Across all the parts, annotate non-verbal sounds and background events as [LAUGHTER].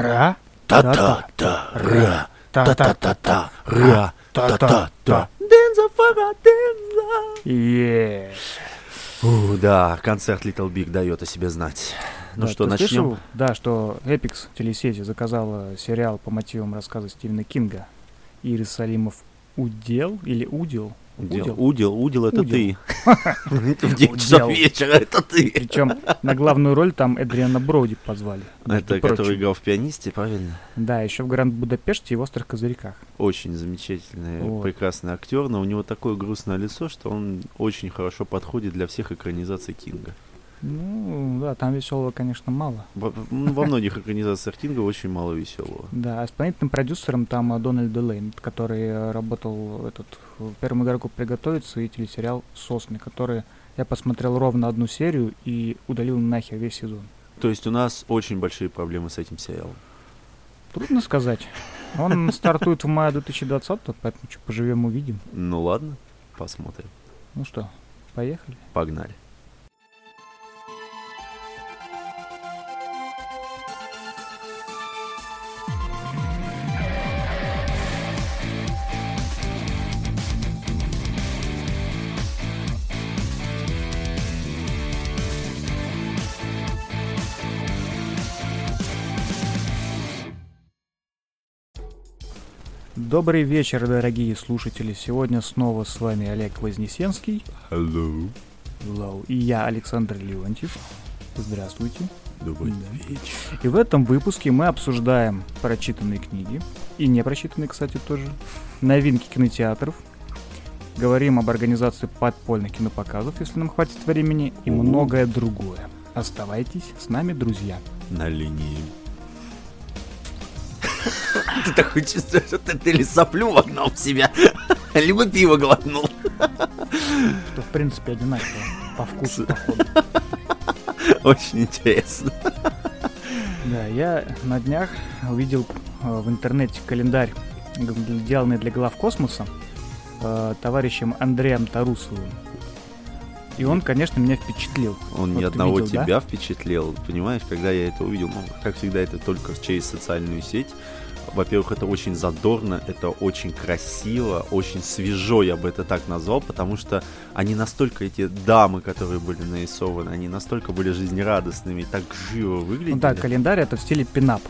Ра. Та-та-та, ра, та-та-та-та, ра, та-та-та. Е. Ух, Да, концерт Little Big дает о себе знать. Ну Да, что, начнем? слышал, да, что Эпикс телесети заказала сериал по мотивам рассказа Стивена Кинга Иерусалимов Удел или Удел? Удил, удил, удил, это Удил. ты. [LAUGHS] В 9 часов Удел. вечера, это ты. Причем на главную роль там Эдриана Броуди позвали. между Это который играл в пианисте, правильно? Да, еще в Гранд Будапеште и в Острых Козырьках. Очень замечательный, Вот. прекрасный актер, но у него такое грустное лицо, что он очень хорошо подходит для всех экранизаций Кинга. Ну, да, там веселого, конечно, мало. Во, ну, во многих экранизациях Кинга очень мало веселого. [LAUGHS] Да, а исполнительным продюсером там э, Дональд Делейн, который э, работал этот первому игроку приготовиться и телесериал Сосны, который я посмотрел ровно одну серию и удалил нахер весь сезон. То есть у нас очень большие проблемы с этим сериалом. Трудно сказать. Он стартует в мае 2020, поэтому что, поживем увидим. Ну ладно, посмотрим. Ну что, поехали? Погнали. Добрый вечер, дорогие слушатели. Сегодня снова с вами Олег Вознесенский. Hello. Hello. И я, Александр Леонтьев. Здравствуйте. Добрый Да. вечер. И в этом выпуске мы обсуждаем прочитанные книги, и не прочитанные, кстати, тоже, новинки кинотеатров, говорим об организации подпольных кинопоказов, если нам хватит времени, и О. многое другое. Оставайтесь с нами, друзья. На линии. [LAUGHS] Ты такой чувствуешь, что ты, ты ли соплю вогнал в себя, [LAUGHS] либо пиво глотнул. Что, в принципе, одинаково по вкусу, походу. [LAUGHS] Очень интересно. Да, я на днях увидел э, в интернете календарь, сделанный для глав космоса э, товарищем Андреем Тарусовым. И он, конечно, меня впечатлил. Он Вот ни одного видел, да? тебя впечатлил. Понимаешь, когда я это увидел, ну, как всегда, это только через социальную сеть. Во-первых, это очень задорно, это очень красиво, очень свежо, я бы это так назвал, потому что они настолько, эти дамы, которые были нарисованы, они настолько были жизнерадостными, так живо выглядели. Ну да, календарь это в стиле пинап,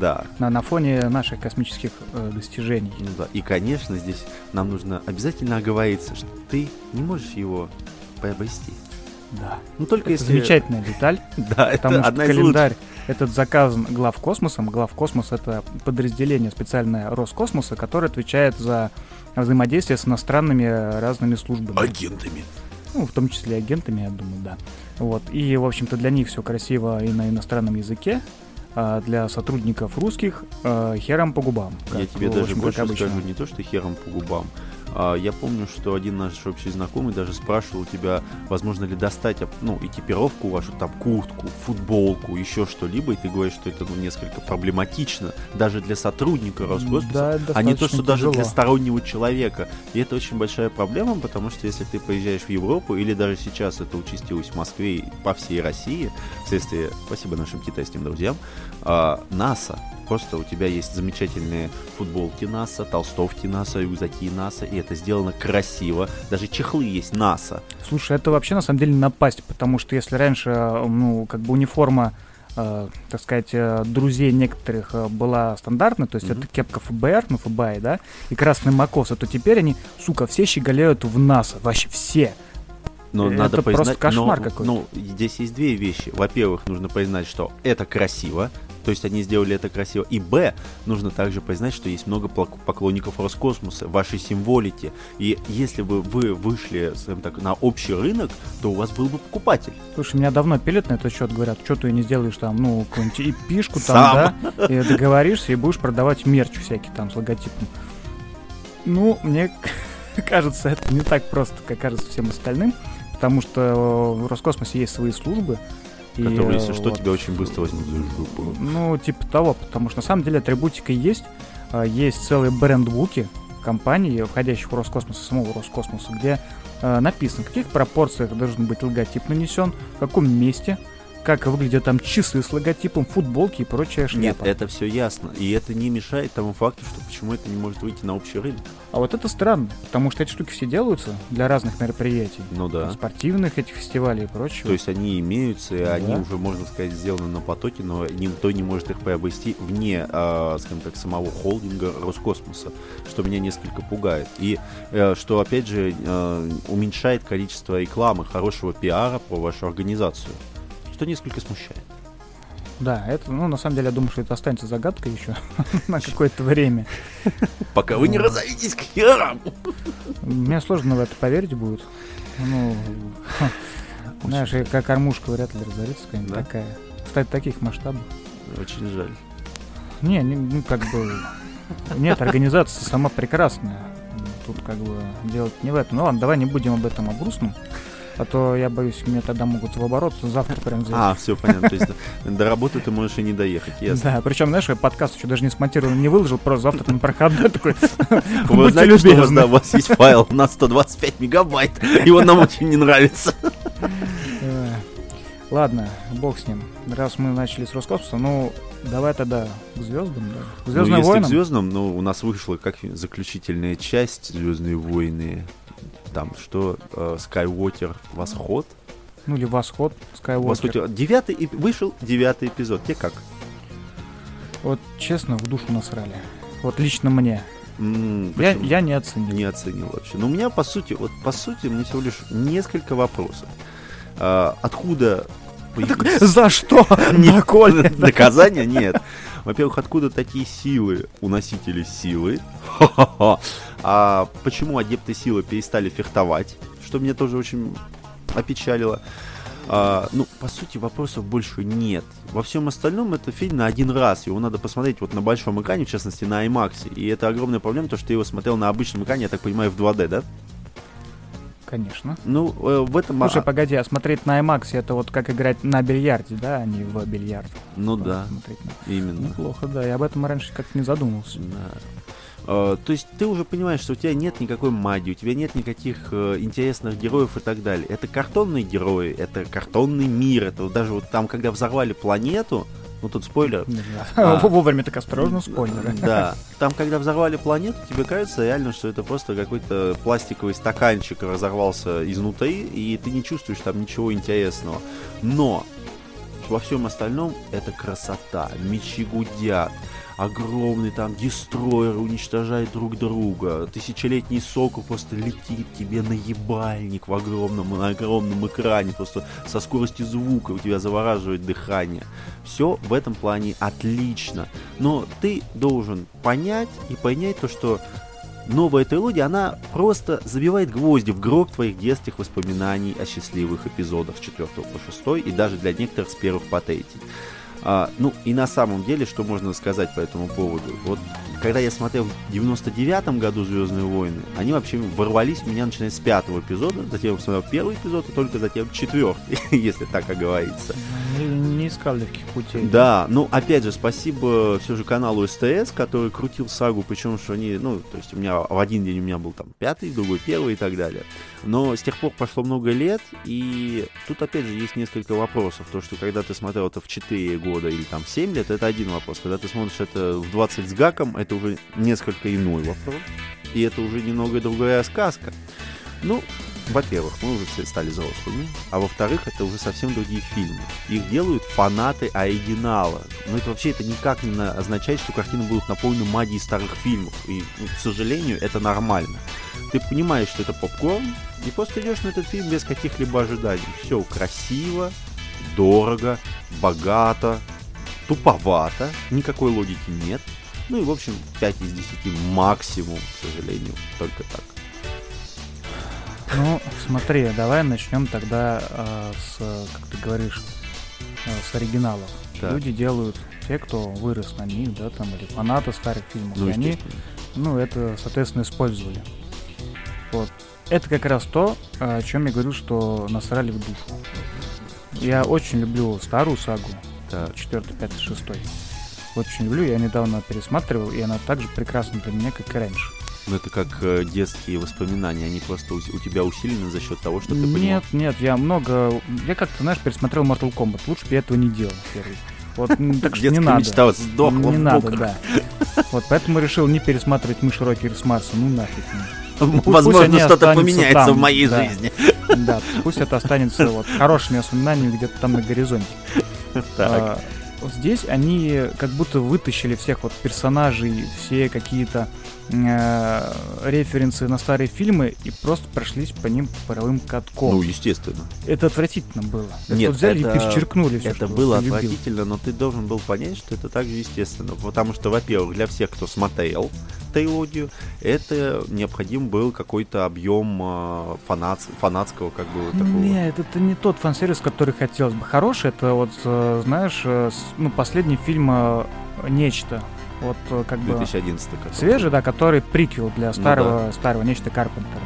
Да, на, на фоне наших космических э, достижений. ну да. И, конечно, здесь нам нужно обязательно оговориться, что ты не можешь его приобрести. Да. Ну, только Это если... замечательная деталь, [LAUGHS] Да, потому это что одна из календарь этот заказан главкосмосом. Главкосмос это подразделение специальное Роскосмоса, которое отвечает за взаимодействие с иностранными разными службами. агентами. Ну, в том числе агентами, я думаю, да. Вот. И, в общем-то, для них все красиво и на иностранном языке. А для сотрудников русских э, хером по губам. Я как, тебе в даже больше скажу, не то, что хером по губам. А, я помню, что один наш общий знакомый даже спрашивал у тебя, возможно ли достать ну, экипировку вашу, там, куртку, футболку, еще что-либо, и ты говоришь, что это ну, несколько проблематично даже для сотрудника Роскосмоса, Да, а не то, что даже для тяжело. стороннего человека. И это очень большая проблема, потому что если ты поезжаешь в Европу, или даже сейчас это участилось в Москве и по всей России, вследствие, спасибо нашим китайским друзьям, а, НАСА. Просто у тебя есть замечательные футболки НАСА, толстовки НАСА, рюкзаки НАСА, и это сделано красиво. Даже чехлы есть НАСА. Слушай, это вообще на самом деле напасть, потому что если раньше, э, ну, как бы униформа, э, так сказать, э, друзей некоторых э, была стандартной, то есть Мгм. это кепка ФБР, ну, ФБА, да, и красные макосы, то теперь они, сука, все щеголяют в НАСА, вообще все. Но Это надо просто признать, кошмар но- какой-то. Ну, здесь есть две вещи. Во-первых, нужно признать, что это красиво, то есть они сделали это красиво. И Б, нужно также признать, что есть много поклонников Роскосмоса, вашей символики. И если бы вы вышли, скажем так, на общий рынок, то у вас был бы покупатель. Слушай, меня давно пилят на этот счет, говорят, что ты не сделаешь там, ну, какую-нибудь пишку Сам. там, да, и договоришься, и будешь продавать мерч всякий там с логотипом. Ну, мне [LAUGHS] кажется, это не так просто, как кажется всем остальным, потому что в Роскосмосе есть свои службы. И, Которые, э, если что, вот, тебя очень быстро возьмут за жопу. Ну, типа того, потому что на самом деле атрибутика есть. А, Есть целые бренд-буки компаний, входящих в Роскосмос, самого Роскосмоса, где э, написано, в каких пропорциях должен быть логотип нанесен, в каком месте, как выглядят там часы с логотипом, футболки и прочая Нет, шляпа. это все ясно. И это не мешает тому факту, что почему это не может выйти на общий рынок. А вот это странно, потому что эти штуки все делаются для разных мероприятий. Ну да. Спортивных этих фестивалей и прочего. То есть они имеются, и они Да. уже, можно сказать, сделаны на потоке, но никто не может их приобрести вне, а, скажем так, самого холдинга Роскосмоса, что меня несколько пугает. И э, что, опять же, э, уменьшает количество рекламы, хорошего пиара про вашу организацию, что несколько смущает. Да, это, ну, на самом деле, я думаю, что это останется загадкой еще [LAUGHS] на какое-то время. Пока вы не разойдетесь к херам! Мне сложно в это поверить будет. Ну, [LAUGHS] знаешь, как кормушка вряд ли разорится какая-нибудь такая. Кстати, таких масштабов. Очень жаль. Не, не, ну, как бы... Нет, организация сама прекрасная. Тут как бы делать не в этом. Ну ладно, давай не будем об этом о грустном. А то я боюсь, меня тогда могут в оборот завтра прям взять. А, все понятно. То есть до- работы ты можешь и не доехать, [LAUGHS] ясно. Да, причем, знаешь, я подкаст еще даже не смонтировал, не выложил, просто завтра на проходной [LAUGHS] такой. Вы знаете, что у вас, да, у вас есть файл на 125 мегабайт, и он нам очень не нравится. Ладно, бог с ним. Раз мы начали с Роскосмоса, ну, давай тогда к звездам, да. К Ну, Звездным если к войнам. звездам, ну, у нас вышла как заключительная часть Звездные войны. Там что, э, Skywalker Восход. Ну, или Восход, Восход. Skywalker. Девятый эп- вышел девятый эпизод. Тебе как? Вот честно, в душу насрали. Вот лично мне. М, Я, почему? я не оценил. не оценил вообще. Но у меня, по сути, вот по сути, мне всего лишь несколько вопросов. А, откуда появились- За что? [LAUGHS] Нет, [LAUGHS] Доколе? Наказания нет. Во-первых, откуда такие силы у носителей силы? [LAUGHS] Ха-ха-ха. А почему адепты силы перестали фехтовать? Что меня тоже очень опечалило. А, ну, по сути, вопросов больше нет. Во всем остальном это фильм на один раз. Его надо посмотреть вот на большом экране, в частности на IMAX. И это огромная проблема, то, что ты его смотрел на обычном экране, я так понимаю, в 2D, да? Конечно. Ну, э, в этом... Слушай, а, погоди, а смотреть на IMAX это вот как играть на бильярде, да, а не в бильярд. ну да, Смотреть на- именно. Неплохо, да. Я об этом раньше как-то не задумывался. Да. Э, То есть ты уже понимаешь, что у тебя нет никакой магии, у тебя нет никаких э, интересных героев и так далее. Это картонные герои, это картонный мир. Это вот даже вот там, когда взорвали планету, ну тут спойлер. Да. А. [LAUGHS] Вовремя так осторожно, спойлеры. Да, там, когда взорвали планету, тебе кажется реально, что это просто какой-то пластиковый стаканчик разорвался изнутри, и ты не чувствуешь там ничего интересного. Но во всем остальном это красота. Мечи гудят, огромный там дестройер уничтожает друг друга, тысячелетний сокол просто летит тебе на ебальник в огромном, на огромном экране, просто со скоростью звука у тебя завораживает дыхание. Все в этом плане отлично. Но ты должен понять и понять то, что новая трилогия, она просто забивает гвозди в гроб твоих детских воспоминаний о счастливых эпизодах с 4 по 6 и даже для некоторых с первых по 3. А, ну и на самом деле, что можно сказать по этому поводу? Вот когда я смотрел в 99 году Звездные войны, они вообще ворвались в меня начиная с пятого эпизода, затем я посмотрел первый эпизод, и только затем четвертый, [LAUGHS] если так оговорится. Искал легких путей. Да, ну опять же, спасибо все же каналу СТС, который крутил сагу, причем что они, ну, то есть у меня в один день у меня был там пятый, другой первый и так далее. Но с тех пор прошло много лет, и тут опять же есть несколько вопросов. То, что когда ты смотрел это в 4 года или там в 7 лет, это один вопрос. Когда ты смотришь это в 20 с гаком, это уже несколько иной вопрос. И это уже немного другая сказка. Ну, во-первых, мы уже все стали взрослыми, а во-вторых, это уже совсем другие фильмы. Их делают фанаты оригинала. Но это вообще это никак не на- означает, что картины будут наполнены магией старых фильмов. И, ну, к сожалению, это нормально. Ты понимаешь, что это попкорн, и просто идешь на этот фильм без каких-либо ожиданий. Все красиво, дорого, богато, туповато, никакой логики нет. Ну и, в общем, 5 из 10 максимум, к сожалению, только так. Ну, смотри, давай начнем тогда э, с, как ты говоришь, э, с оригиналов. Так. Люди делают те, кто вырос на них, да, там, или фанаты старых фильмов. Ну, и они, ну, это, соответственно, использовали. Вот. Это как раз то, о чем я говорю, что насрали в душу. Я очень люблю старую сагу, Так. 4, 5, 6. Очень люблю, я недавно пересматривал, и она так же прекрасна для меня, как и раньше. Ну, это как э, детские воспоминания, они просто у, у тебя усилены за счет того, что ты понимал. Нет, нет, я много... Я как-то, знаешь, пересмотрел Mortal Kombat. Лучше бы я этого не делал первый. Вот, так что не надо. мечта сдохла не надо, да. Вот поэтому решил не пересматривать мышь Рокер с Марса. Ну нафиг. ну. Возможно, что-то поменяется там, в моей да. жизни. Да, пусть это останется вот хорошими воспоминаниями где-то там на горизонте. Так. А, вот здесь они как будто вытащили всех вот персонажей, все какие-то э, референсы на старые фильмы и просто прошлись по ним паровым катком. Ну, естественно. это отвратительно было. Это Нет, вот взяли это- и перечеркнули все, Это было отвратительно, но ты должен был понять, что это также естественно. Потому что, во-первых, для всех, кто смотрел трилогию, это необходим был какой-то объем э, фанат, фанатского, как бы, такого. Нет, это не тот фан-сервис, который хотелось бы. Хороший, это вот, э, знаешь, э, ну, последний фильм э, «Нечто». Вот э, как бы 2011 который. свежий, да, который приквел для старого, старого «Нечто» Карпентера.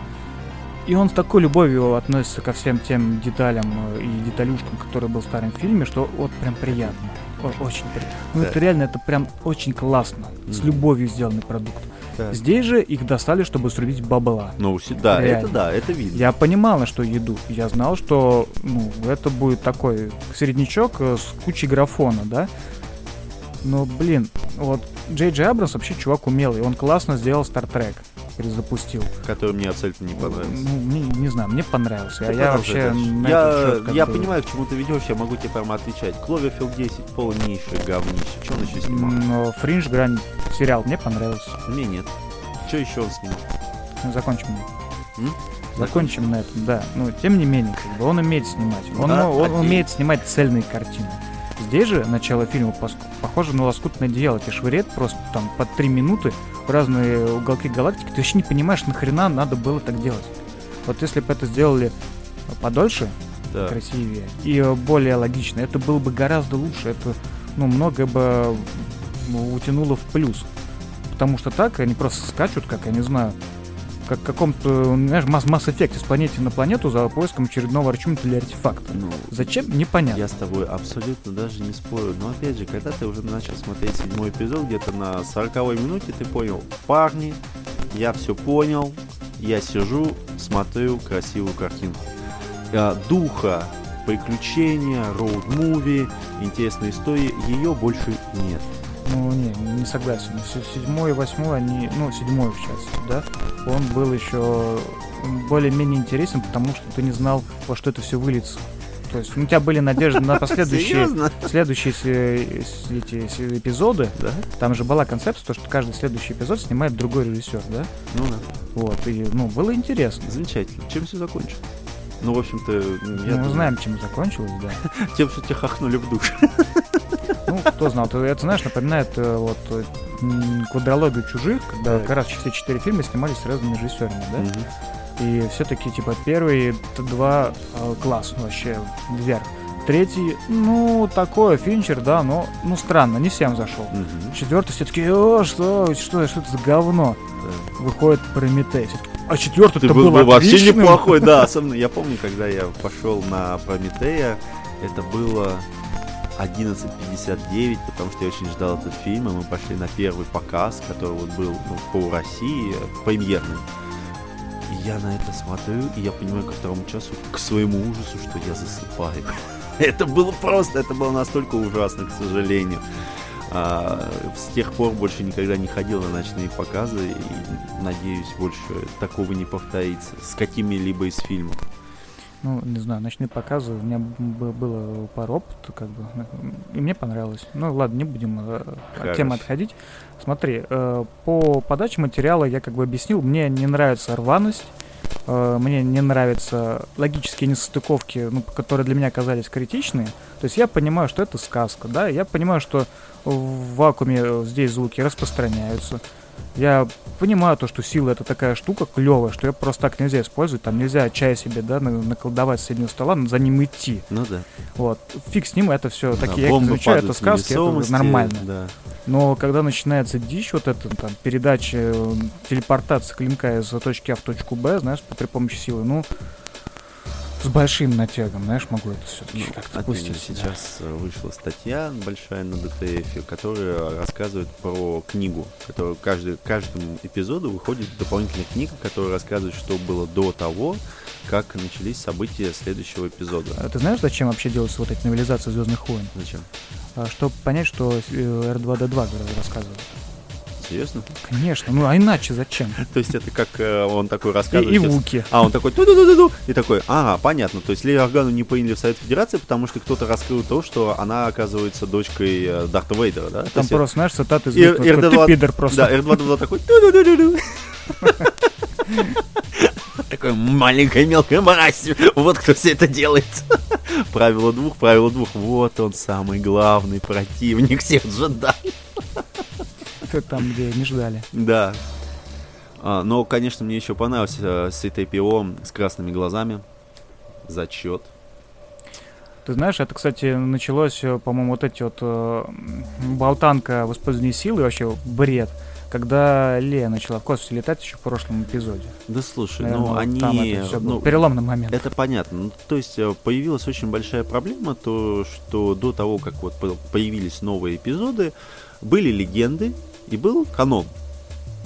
И он с такой любовью относится ко всем тем деталям э, и деталюшкам, которые был в старом фильме, что вот прям приятно. О- Очень приятно. Ну Да. это реально, это прям очень классно. С Мгм. любовью сделанный продукт. Да. Здесь же их достали, чтобы срубить бабла. Ну, да, Реально. это да, это видно. Я понимал, на что иду. Я знал, что ну, это будет такой среднячок э, с кучей графона, да? Но, блин, вот Джей Джей Абрамс вообще чувак умелый. Он классно сделал Trek. Перезапустил. Который мне абсолютно не понравился. Ну, мне- не знаю, мне понравился. А Ты я продолжай вообще на я, счет я понимаю, к чему ты ведешь, я могу тебе прямо отвечать. Кловерфилд 10 полнейшее говнище. Что он еще снимал? Но Фриндж Грань сериал мне понравился. Мне нет. Что еще он снимал? Ну, Закончим. М? Закончим на этом, да. Но тем не менее, как бы, он умеет снимать. Он, Да, ну, он один. умеет снимать цельные картины. Здесь же начало фильма похоже на лоскутное одеяло. Тебе швыряет просто там по три минуты в разные уголки галактики. Ты вообще не понимаешь, нахрена надо было так делать. Вот если бы это сделали подольше, Да. красивее и более логично, это было бы гораздо лучше. Это, ну, многое бы ну, утянуло в плюс. Потому что так они просто скачут, как, я не знаю, как каком-то, знаешь, масс масс эффекте с планеты на планету за поиском очередного арчумента или артефакта. Ну, Зачем? Непонятно. Я с тобой абсолютно даже не спорю. Но опять же, когда ты уже начал смотреть седьмой эпизод, где-то на 40 минуте ты понял, парни, я все понял, я сижу, смотрю красивую картинку. А, духа, приключения, роуд-муви, интересной истории, ее больше нет. Ну, не, не согласен. Се- Седьмой и восьмой, они, ну, седьмой в частности, да, он был еще более-менее интересен, потому что ты не знал, во что это все выльется. То есть ну, у тебя были надежды на [LAUGHS] последующие, следующие с- эти се- эпизоды. Да? Там же была концепция, то, что каждый следующий эпизод снимает другой режиссер, да? Ну да. Вот, и, ну, было интересно. Замечательно. Чем все закончилось? Ну, в общем-то, я Ну, мы думаю, знаем, чем закончилось, да. [LAUGHS] тем, что тебя хахнули в душ. Ну, кто знал, это, знаешь, напоминает э, вот э, квадрологию чужих, когда как раз все четыре фильма снимались с разными режиссерами, да? И все-таки, типа, первые т- два э, класс вообще вверх. Третий, ну, такое, Финчер, да, но, ну, странно, не всем зашел. Мгм. Четвертый все-таки, о, что, что, что это за говно? Да. Выходит Прометей. А четвертый Ты был, был, бы вообще отличным. неплохой, да. Особенно я помню, когда я пошел на Прометея, это было 11.59, потому что я очень ждал этот фильм, и мы пошли на первый показ, который вот был ну, по России, премьерный. И я на это смотрю, и я понимаю ко второму часу, к своему ужасу, что я засыпаю. [LAUGHS] Это было просто, это было настолько ужасно, к сожалению. А, с тех пор больше никогда не ходил на ночные показы и надеюсь больше такого не повторится с какими-либо из фильмов. Ну, не знаю, ночные показы, у меня было пару опытов, как бы, и мне понравилось. Ну, ладно, не будем э, от темы отходить. Смотри, э, по подаче материала я как бы объяснил, мне не нравится рваность, э, мне не нравятся логические несостыковки, ну, которые для меня оказались критичные. То есть я понимаю, что это сказка, да, я понимаю, что в вакууме здесь звуки распространяются. Я понимаю то, что сила это такая штука клевая, что ее просто так нельзя использовать, там нельзя чай себе, да, на- наколдовать с соседнего стола, за ним идти. Ну да. Вот. Фиг с ним, это все Да, такие, я замечаю, это сказки, это нормально. Да. Но когда начинается дичь, вот эта там передача, э, телепортация клинка из точки А в точку Б, знаешь, при помощи силы, ну, с большим натягом, знаешь, могу это все-таки Ну, как-то да. сейчас э, вышла статья большая на ДТФ, которая рассказывает про книгу, которая каждый, каждому эпизоду выходит дополнительная книга, которая рассказывает, что было до того, как начались события следующего эпизода. А Ты знаешь, зачем вообще делаются вот эти новелизации Звездных войн? Зачем? А, Чтобы понять, что э, R2D2 рассказывает. Серьезно? Конечно, ну а иначе зачем? [LAUGHS] То есть это как э, он такой рассказывает. и Вуки. А, он такой ту ду ду ду ду И такой, ага, понятно. То есть Лею Органу не приняли в Совет Федерации, потому что кто-то раскрыл то, что она оказывается дочкой э, Дарта Вейдера, да? Там просто, знаешь, цитаты из И- битвы, такой, R2D2 Ты пидор просто. Да, R2D2 такой ту-ду-ду-ду-ду. Такой маленькая мелкая мразь. Вот кто все это делает. Правило двух, правило двух. Вот он самый главный противник всех джедаев. Там, где не ждали. Да. А, но, конечно, мне еще понравился C-3PO с красными глазами. Зачет. Ты знаешь, это, кстати, началось, э, по-моему, вот эти вот э, болтанка в использовании силы, вообще бред, когда Лея начала в космосе летать еще в прошлом эпизоде. Да слушай, Наверное, ну вот они... там это был ну, переломный момент. Это понятно. Ну, то есть э, появилась очень большая проблема, то что до того, как вот по- появились новые эпизоды, были легенды и был канон.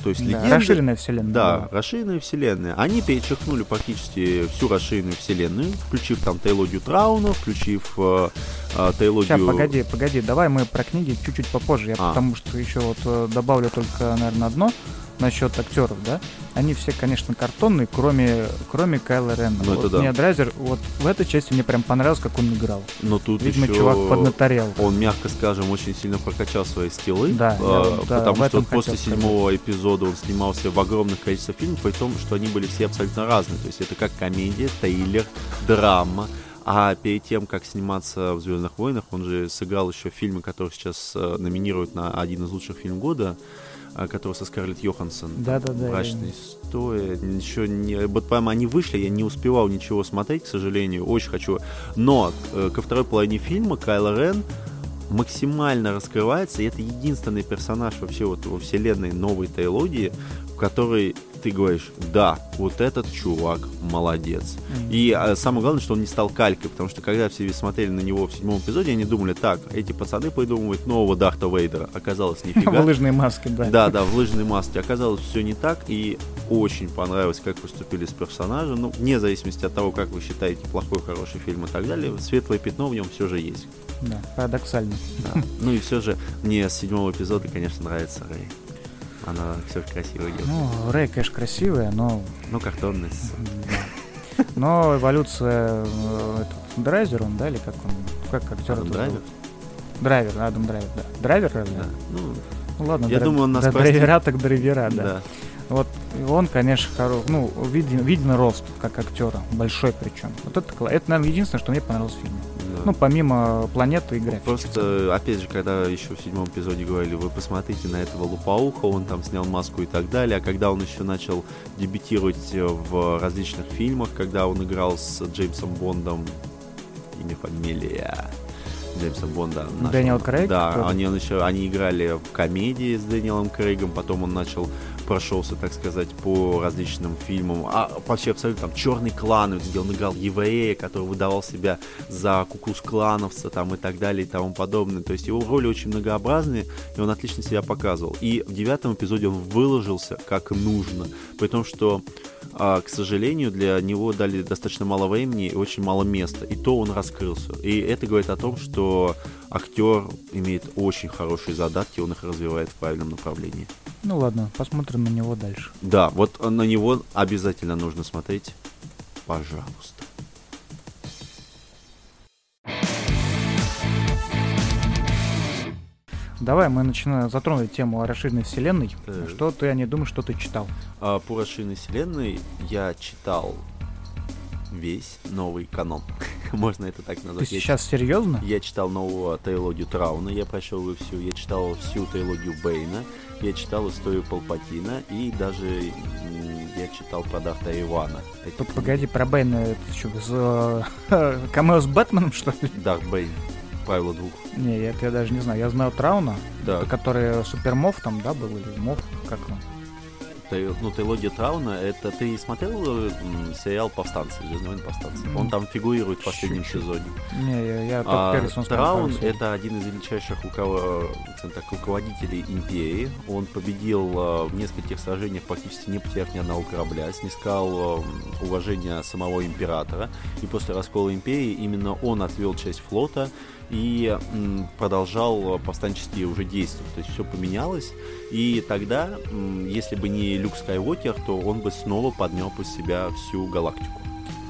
То есть Да, легенды... расширенная вселенная. Да, была. расширенная вселенная. Они перечеркнули практически всю расширенную вселенную, включив там тейлогию Трауна, включив э, э. Сейчас, погоди, погоди, давай мы про книги чуть-чуть попозже. Я А. потому что еще вот э, добавлю только, наверное, одно насчет актеров, да. Они все, конечно, картонные, кроме, кроме Кайла Рена. Ну, это вот да. мне Драйзер, вот в этой части мне прям понравилось, как он играл. Но тут Видимо, еще... чувак поднаторел. Он, мягко скажем, очень сильно прокачал свои скиллы. Да, вот, да, потому что после седьмого эпизода он снимался в огромных количествах фильмов, при том, что они были все абсолютно разные. То есть это как комедия, трейлер, драма. А перед тем, как сниматься в Звездных войнах, он же сыграл еще в фильме, который сейчас э, номинируют на один из лучших фильмов года, который со Скарлетт Йоханссон. Да-да-да, Брачная история. Еще не. Вот прямо они вышли, я не успевал ничего смотреть, к сожалению. Очень хочу. Но э, ко второй половине фильма Кайло Рен максимально раскрывается, и это единственный персонаж вообще вот во вселенной новой трилогии, которой ты говоришь, да, вот этот чувак молодец. Мгм. И а, самое главное, что он не стал калькой, потому что когда все смотрели на него в седьмом эпизоде, они думали, так, эти пацаны придумывают нового Дарта Вейдера. Оказалось, нифига. [LAUGHS] В лыжной маске, да. Да, да, в лыжной маске. Оказалось, все не так, и очень понравилось, как поступили с персонажем. Ну, вне зависимости от того, как вы считаете плохой, хороший фильм и так далее, светлое пятно в нем все же есть. Да, парадоксально. Да. Ну и все же мне с седьмого эпизода, конечно, нравится Рэй. Она все красиво делает. Ну, Рэй, конечно, красивая, но... Ну, картонный. с- да. Но эволюция э, этот, Драйзер, он, да, или как он? Как актер? Адам Драйвер? Драйвер, Адам Драйвер, да. Драйвер разве? Да. Ну, Ну ладно, Я драй- думаю, он нас да, простит. драйвера так драйвера, да. да. Вот он, конечно, хоро... ну, виден, виден рост как актера, большой причем. Вот это, это, наверное, единственное, что мне понравилось в фильме. Да. Ну, помимо планеты и графики. Просто, опять же, когда еще в седьмом эпизоде говорили, вы посмотрите на этого лупауха, он там снял маску и так далее, а когда он еще начал дебютировать э, в различных фильмах, когда он играл с Джеймсом Бондом, имя, фамилия Джеймса Бонда. нашего- Дэниел Крейг? Да, они, он еще, они играли в комедии с Дэниелом Крейгом, потом он начал прошелся, так сказать, по различным фильмам. А вообще абсолютно там черный клан, где он играл еврея, который выдавал себя за кукус клановца там и так далее и тому подобное. То есть его роли очень многообразные, и он отлично себя показывал. И в девятом эпизоде он выложился как нужно, при том, что а, к сожалению, для него дали достаточно мало времени и очень мало места. И то он раскрылся. И это говорит о том, что актер имеет очень хорошие задатки, он их развивает в правильном направлении. Ну ладно, посмотрим на него дальше. Да, вот на него обязательно нужно смотреть. Пожалуйста. Давай мы начинаем затронуть тему о расширенной вселенной. Так. Что ты, я не думаю, что ты читал. А по расширенной вселенной я читал весь новый канон. [LAUGHS] Можно это так Ты назвать. Я сейчас серьезно? Я читал новую трилогию Трауна, я прошел ее всю, я читал всю трилогию Бейна, я читал историю Палпатина и даже я читал про Дарта Ивана. Эти. Погоди, про Бэйна, это что, с, э, [LAUGHS] камео с Бэтменом, что ли? Дарт Бейн, правило двух. Не, я, я даже не знаю. Я знаю Трауна, Да, который Супермов там, да, был, или Мов, как он? Ну, трилогия Трауна, это ты смотрел м, сериал «Повстанцы», «Звездные войны повстанцы»? Он там фигурирует в последнем Чуть-чуть. сезоне. Не, я, я А, первый Траун это один из величайших руков- скажем так, руководителей империи. Он победил э, в нескольких сражениях, практически не потеряв ни одного корабля, снискал э, уважение самого императора. И после раскола империи именно он отвел часть флота и продолжал повстанческие уже действия. То есть все поменялось. И тогда, если бы не Люк Скайуокер, то он бы снова подмел под себя всю галактику.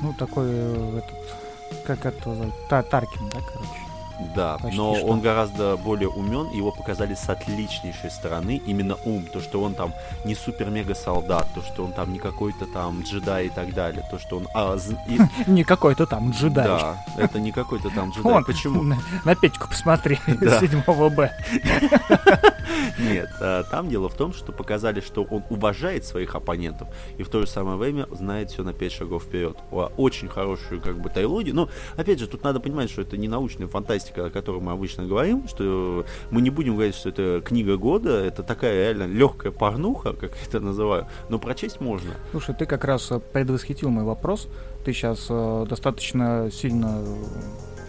Ну, такой э, этот, как это, Таркин, да, короче. Да, Почти но что. он гораздо более умен, его показали с отличнейшей стороны, именно ум, то, что он там не супер-мега-солдат, то, что он там не какой-то там джедай и так далее, то, что он... а, и- [LAUGHS] Не какой-то там джедай. да, это не какой-то там джедай. Вон, Почему? На, на Петьку посмотри, [LAUGHS] Да. седьмого Б. [LAUGHS] Нет, а, там дело в том, что показали, что он уважает своих оппонентов и в то же самое время знает все на 5 шагов вперед. Очень хорошую как бы трилогию. Но, опять же, тут надо понимать, что это не научная фантастика, о которой мы обычно говорим, что мы не будем говорить, что это книга года, это такая реально легкая порнуха, как я это называю, но прочесть можно. Слушай, ты как раз э, предвосхитил мой вопрос. Ты сейчас достаточно сильно,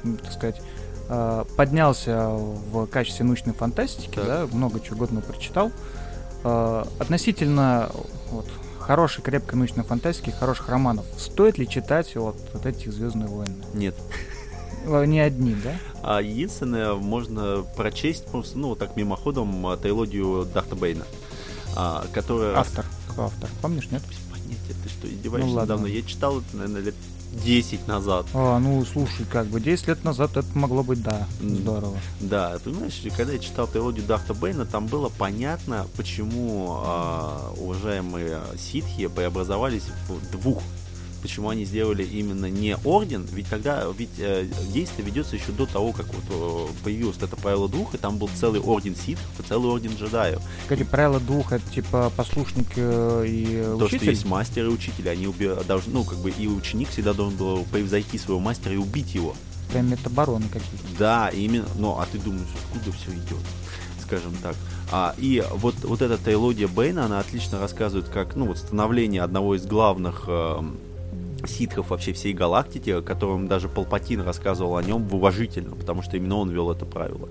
э, так сказать, э, поднялся в качестве научной фантастики, Так. да, много чего годного прочитал. Э, относительно вот, хорошей, крепкой научной фантастики, хороших романов, стоит ли читать вот, вот этих Звездные войны? Нет. Э, Не одни, да? А единственное, можно прочесть просто, ну, вот так мимоходом, а, трилогию Дарта Бейна, а, которая... Автор. Кто автор? Помнишь, нет? Без понятия, ты что, издеваешься Ну ладно. недавно? Я читал это, наверное, лет 10 назад. А, ну, слушай, как бы 10 лет назад это могло быть, да, здорово. Да, ты понимаешь, когда я читал трилогию Дарта Бейна, там было понятно, почему а, уважаемые ситхи преобразовались в двух. Почему они сделали именно не орден, ведь тогда ведь э, действие ведется еще до того, как вот э, появилось это правило двух, и там был целый орден ситхов и целый орден джедаев. Кстати, правило двух, это типа послушник э, и То, учитель. что есть мастер и учитель, они уби- должны, ну, как бы и ученик всегда должен был превзойти своего мастера и убить его. Прям метабароны какие-то. Да, именно. Ну, а ты думаешь, откуда все идет? Скажем так. А, и вот, вот эта трилогия Бэйна, она отлично рассказывает, как, ну, вот становление одного из главных эм, ситхов вообще всей галактики, о котором даже Палпатин рассказывал о нем в потому что именно он вел это правило.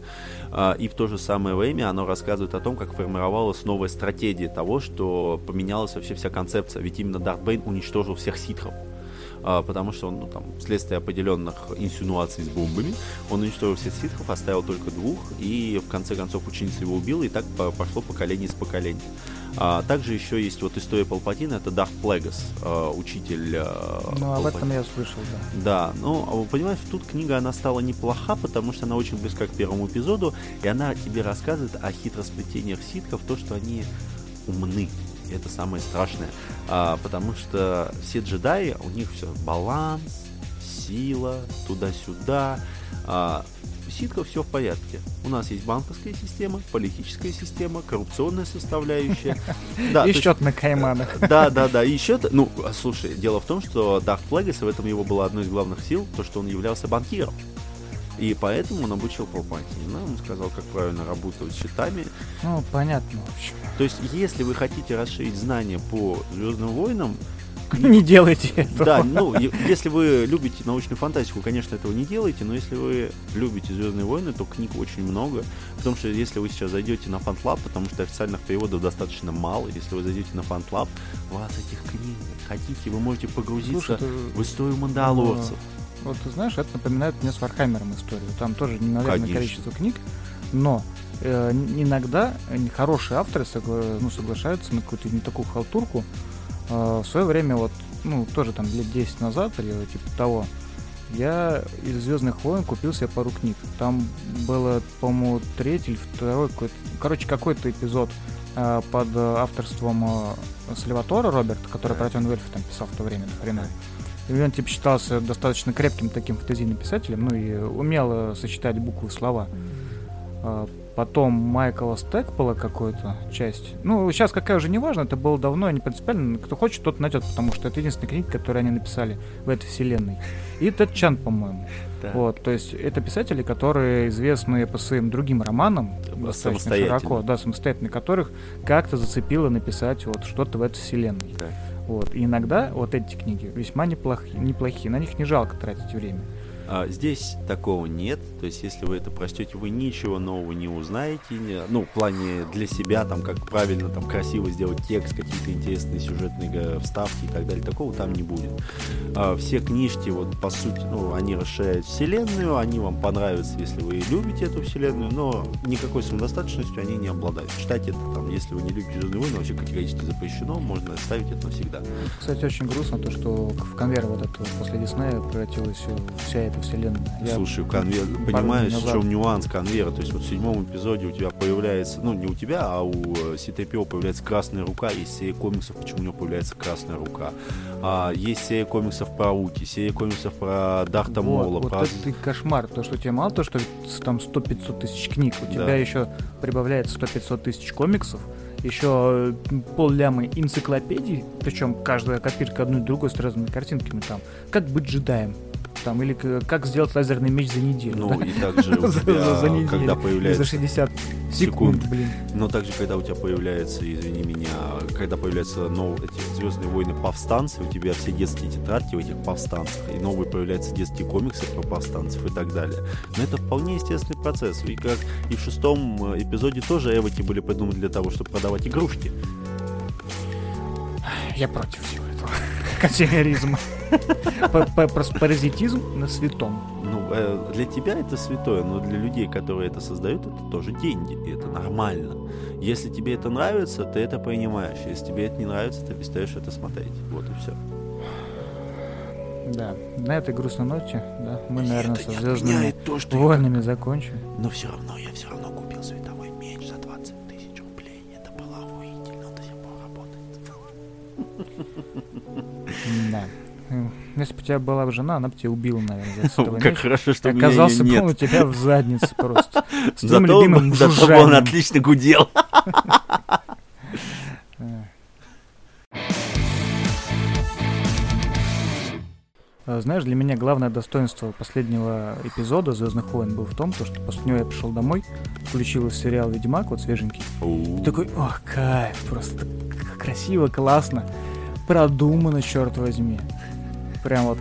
А, и в то же самое время оно рассказывает о том, как формировалась новая стратегия того, что поменялась вообще вся концепция. Ведь именно Дарт Бейн уничтожил всех ситхов. А, потому что он, ну, там, вследствие определенных инсинуаций с бомбами, он уничтожил всех ситхов, оставил только двух, и в конце концов ученица его убила, и так по- пошло поколение с поколения. А, также еще есть вот история Палпатина, это Дарт Плегас, учитель а, Ну, об этом я слышал, да. Да, ну, а понимаешь, тут книга, она стала неплоха, потому что она очень близка к первому эпизоду, и она тебе рассказывает о хитросплетениях ситков, то, что они умны. Это самое страшное. А, потому что все джедаи, у них все баланс, сила, туда-сюда. А, у ситков все в порядке. У нас есть банковская система, политическая система, коррупционная составляющая. [LAUGHS] Да, и счет на кайманах. [LAUGHS] да, да, да. И еще, ну, а, слушай, дело в том, что Дарт Плегас, в этом его была одной из главных сил, то, что он являлся банкиром. И поэтому он обучил Палпатина, он сказал, как правильно работать с счетами. Ну, понятно, в общем. То есть, если вы хотите расширить знания по Звездным войнам, [LAUGHS] Не делайте этого. да, ну, если вы любите научную фантастику, конечно, этого не делайте, но если вы любите Звездные войны, то книг очень много. Потому что если вы сейчас зайдете на FanLab, потому что официальных переводов достаточно мало, если вы зайдете на у вас этих книг хотите, вы можете погрузиться Слушай, в историю мандалорцев. Вот ты знаешь, это напоминает мне с Вархаммером историю. Там тоже неимоверное Конечно. количество книг, но э, иногда э, хорошие авторы согла- ну, соглашаются на какую-то не такую халтурку. Э, в свое время, вот, ну, тоже там лет 10 назад или типа того, я из Звездных войн купил себе пару книг. Там было, по-моему, третий или второй какой-то. Короче, какой-то эпизод э, под э, авторством э, Сальватора Роберта, который Так. про тёмных эльфов там писал в то время, например. И он типа считался достаточно крепким таким фэнтезийным писателем, ну и умел э, сочетать буквы и слова. А, потом Майкла Стэкпола какую-то часть. Ну, сейчас какая уже не важно, это было давно, не принципиально. Кто хочет, тот найдет, потому что это единственная книга, которую они написали в этой вселенной. И Тед Чан, по-моему. Да. Вот, то есть это писатели, которые известны по своим другим романам достаточно широко, да, самостоятельно, которых как-то зацепило написать вот что-то в этой вселенной. Да. Вот. И иногда вот эти книги весьма неплохие, неплохие, на них не жалко тратить время. А здесь такого нет. То есть, если вы это прочтете, вы ничего нового не узнаете. Ну, в плане для себя, там, как правильно, там, красиво сделать текст, какие-то интересные сюжетные вставки и так далее. Такого там не будет. А, все книжки, вот, по сути, ну, они расширяют вселенную, они вам понравятся, если вы любите эту вселенную, но никакой самодостаточностью они не обладают. Читать это, там, если вы не любите Звездные войны, вообще категорически запрещено, можно оставить это навсегда. Кстати, очень грустно то, что в конвейер вот этого после Диснея превратилась вся эта вселенная. Слушай, конвейер, понимаешь, в чем нюанс конвейера? То есть вот в седьмом эпизоде у тебя появляется, ну не у тебя, а у C-3PO появляется красная рука, есть серия комиксов, почему у него появляется красная рука. А, есть серия комиксов про Ути, серия комиксов про Дарта вот, Мола. Вот про... это ты кошмар, то, что у тебя мало то, что там 100-500 тысяч книг, у тебя да. еще прибавляется 100-500 тысяч комиксов, еще пол лямы энциклопедий, причем каждая копирка одной другой с разными картинками там. Как быть джедаем? Там, или как сделать лазерный меч за неделю. Ну, да? и также у [LAUGHS] тебя, за, неделю, когда появляется... За 60 секунд, секунд, блин. Но также, когда у тебя появляется, извини меня, когда появляются новые эти Звездные войны повстанцы, у тебя все детские тетрадки в этих повстанцах, и новые появляются детские комиксы про повстанцев и так далее. Но это вполне естественный процесс. И как и в шестом э, эпизоде тоже эвоки были придуманы для того, чтобы продавать игрушки. Я против всего этого консюмеризма. Паразитизм на святом. Ну, э, для тебя это святое, но для людей, которые это создают, это тоже деньги, и это нормально. Если тебе это нравится, ты это понимаешь. Если тебе это не нравится, ты перестаешь это смотреть. Вот и все. Да, на этой грустной ноте, да, мы, наверное, со звездными то, что войнами я... закончим. Но все равно, я все равно купил световой меч за 20 тысяч рублей. Это было охуительно, он до сих пор работает. Да. Если бы у тебя была бы жена, она бы тебя убила, наверное, за Как хорошо, что Оказался, бы у тебя в заднице просто. [LAUGHS] С твоим любимым Зато он отлично гудел. [LAUGHS] А, знаешь, для меня главное достоинство последнего эпизода Звездных войн был в том, то, что после него я пришел домой, включил сериал Ведьмак, вот свеженький. И такой, ох, кайф, просто красиво, классно, продумано, черт возьми. Прям вот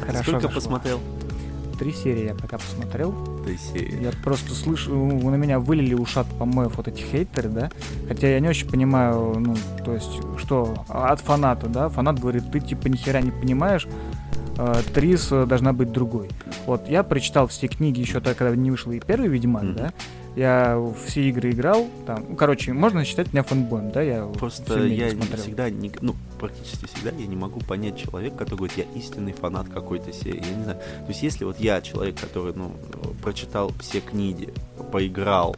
хорошо. Сколько зашло. посмотрел? Три серии я пока посмотрел. Три серии. Я просто слышу, на меня вылили ушат, по-моему, вот эти хейтеры, да. Хотя я не очень понимаю, ну, то есть, что от фаната, да. Фанат говорит, ты типа ни хера не понимаешь, э, Трис должна быть другой. Вот я прочитал все книги еще тогда, когда не вышел и первый Ведьмак, mm-hmm. да. Я все игры играл, там, короче, можно считать меня фанбоем, да, я Просто я смотрел. всегда, не, ну, практически всегда я не могу понять человека, который говорит, я истинный фанат какой-то серии, я не знаю, то есть если вот я человек, который, ну, прочитал все книги, поиграл,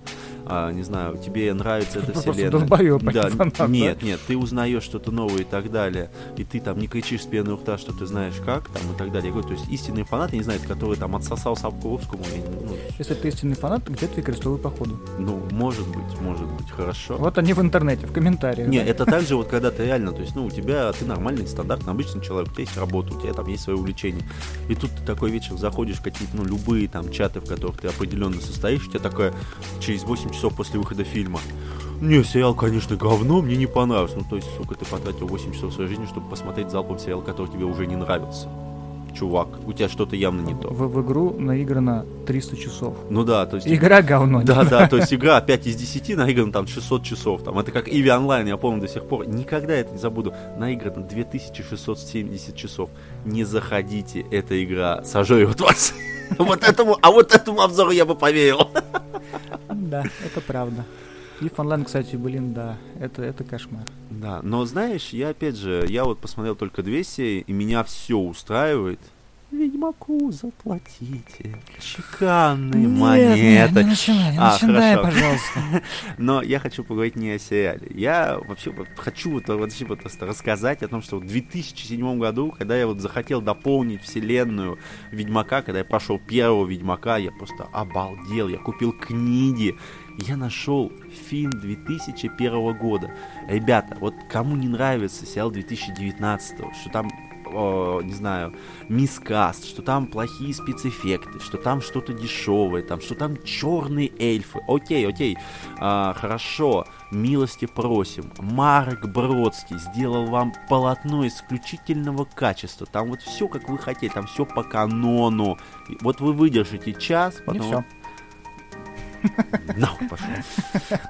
а, не знаю, тебе нравится эта [LAUGHS] вселенная. Долбоёб, да, фанат, нет, да? нет, ты узнаешь что-то новое и так далее, и ты там не кричишь с пены рта, что ты знаешь как, там и так далее. Я говорю, то есть истинный фанат, я не знаю, который там отсосал Сапковскому. Ну... Если ты истинный фанат, где твои крестовые походы? Ну, может быть, может быть, хорошо. Вот они в интернете, в комментариях. Не, да? это также вот когда ты реально, то есть, ну, у тебя, ты нормальный, стандартный, обычный человек, у тебя есть работа, у тебя там есть свое увлечение. И тут ты такой вечер заходишь в какие-то, ну, любые там чаты, в которых ты определенно состоишь, у тебя такое через 8 часов после выхода фильма. Не, сериал, конечно, говно, мне не понравился. Ну, то есть, сука, ты потратил 8 часов своей жизни, чтобы посмотреть залпом сериал, который тебе уже не нравился. Чувак, у тебя что-то явно не то. В, в игру наиграно 300 часов. Ну да, то есть... Игра говно. Да, да, то есть игра 5 из 10 наиграна там 600 часов. Там, это как Иви Онлайн, я помню до сих пор. Никогда это не забуду. Наиграно 2670 часов. Не заходите, эта игра сожрет вас. [LAUGHS] Вот этому, а вот этому обзору я бы поверил. Да, это правда. Онлайн, кстати, блин, да, это, это кошмар. Да, но знаешь, я опять же, я вот посмотрел только две серии, и меня все устраивает. Ведьмаку заплатите. Чеканные Нет, монеты. Не, не начинай, не а, начинай, хорошо. пожалуйста. [LAUGHS] Но я хочу поговорить не о сериале. Я вообще вот хочу вот, вообще вот просто рассказать о том, что в 2007 году, когда я вот захотел дополнить вселенную Ведьмака, когда я прошел первого Ведьмака, я просто обалдел. Я купил книги, Я нашел фильм 2001 года. Ребята, вот кому не нравится сериал 2019, что там о, не знаю, мискаст, что там плохие спецэффекты, что там что-то дешевое, там, что там черные эльфы. Окей, окей, а, хорошо, милости просим. Марк Бродский сделал вам полотно исключительного качества. Там вот все, как вы хотели, там все по канону. Вот вы выдержите час, потом... Не все. [LAUGHS] На, пошел.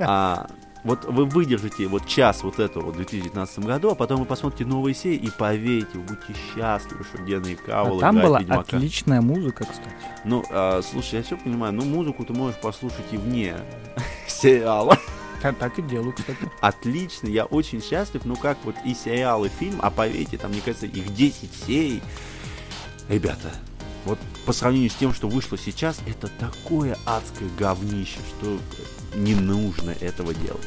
А, вот вы выдержите вот час вот этого в 2019 году, а потом вы посмотрите новые серии и поверьте, вы будете счастливы, что Генри Кавелл А там была Ведьмака. отличная музыка, кстати. Ну, а, слушай, я все понимаю, но музыку ты можешь послушать и вне [LAUGHS] сериала. Та- Так и делаю, кстати. Отлично, я очень счастлив, ну как вот и сериал, и фильм, а поверьте, там, мне кажется, их 10 серий. Ребята, вот по сравнению с тем, что вышло сейчас, это такое адское говнище, что не нужно этого делать.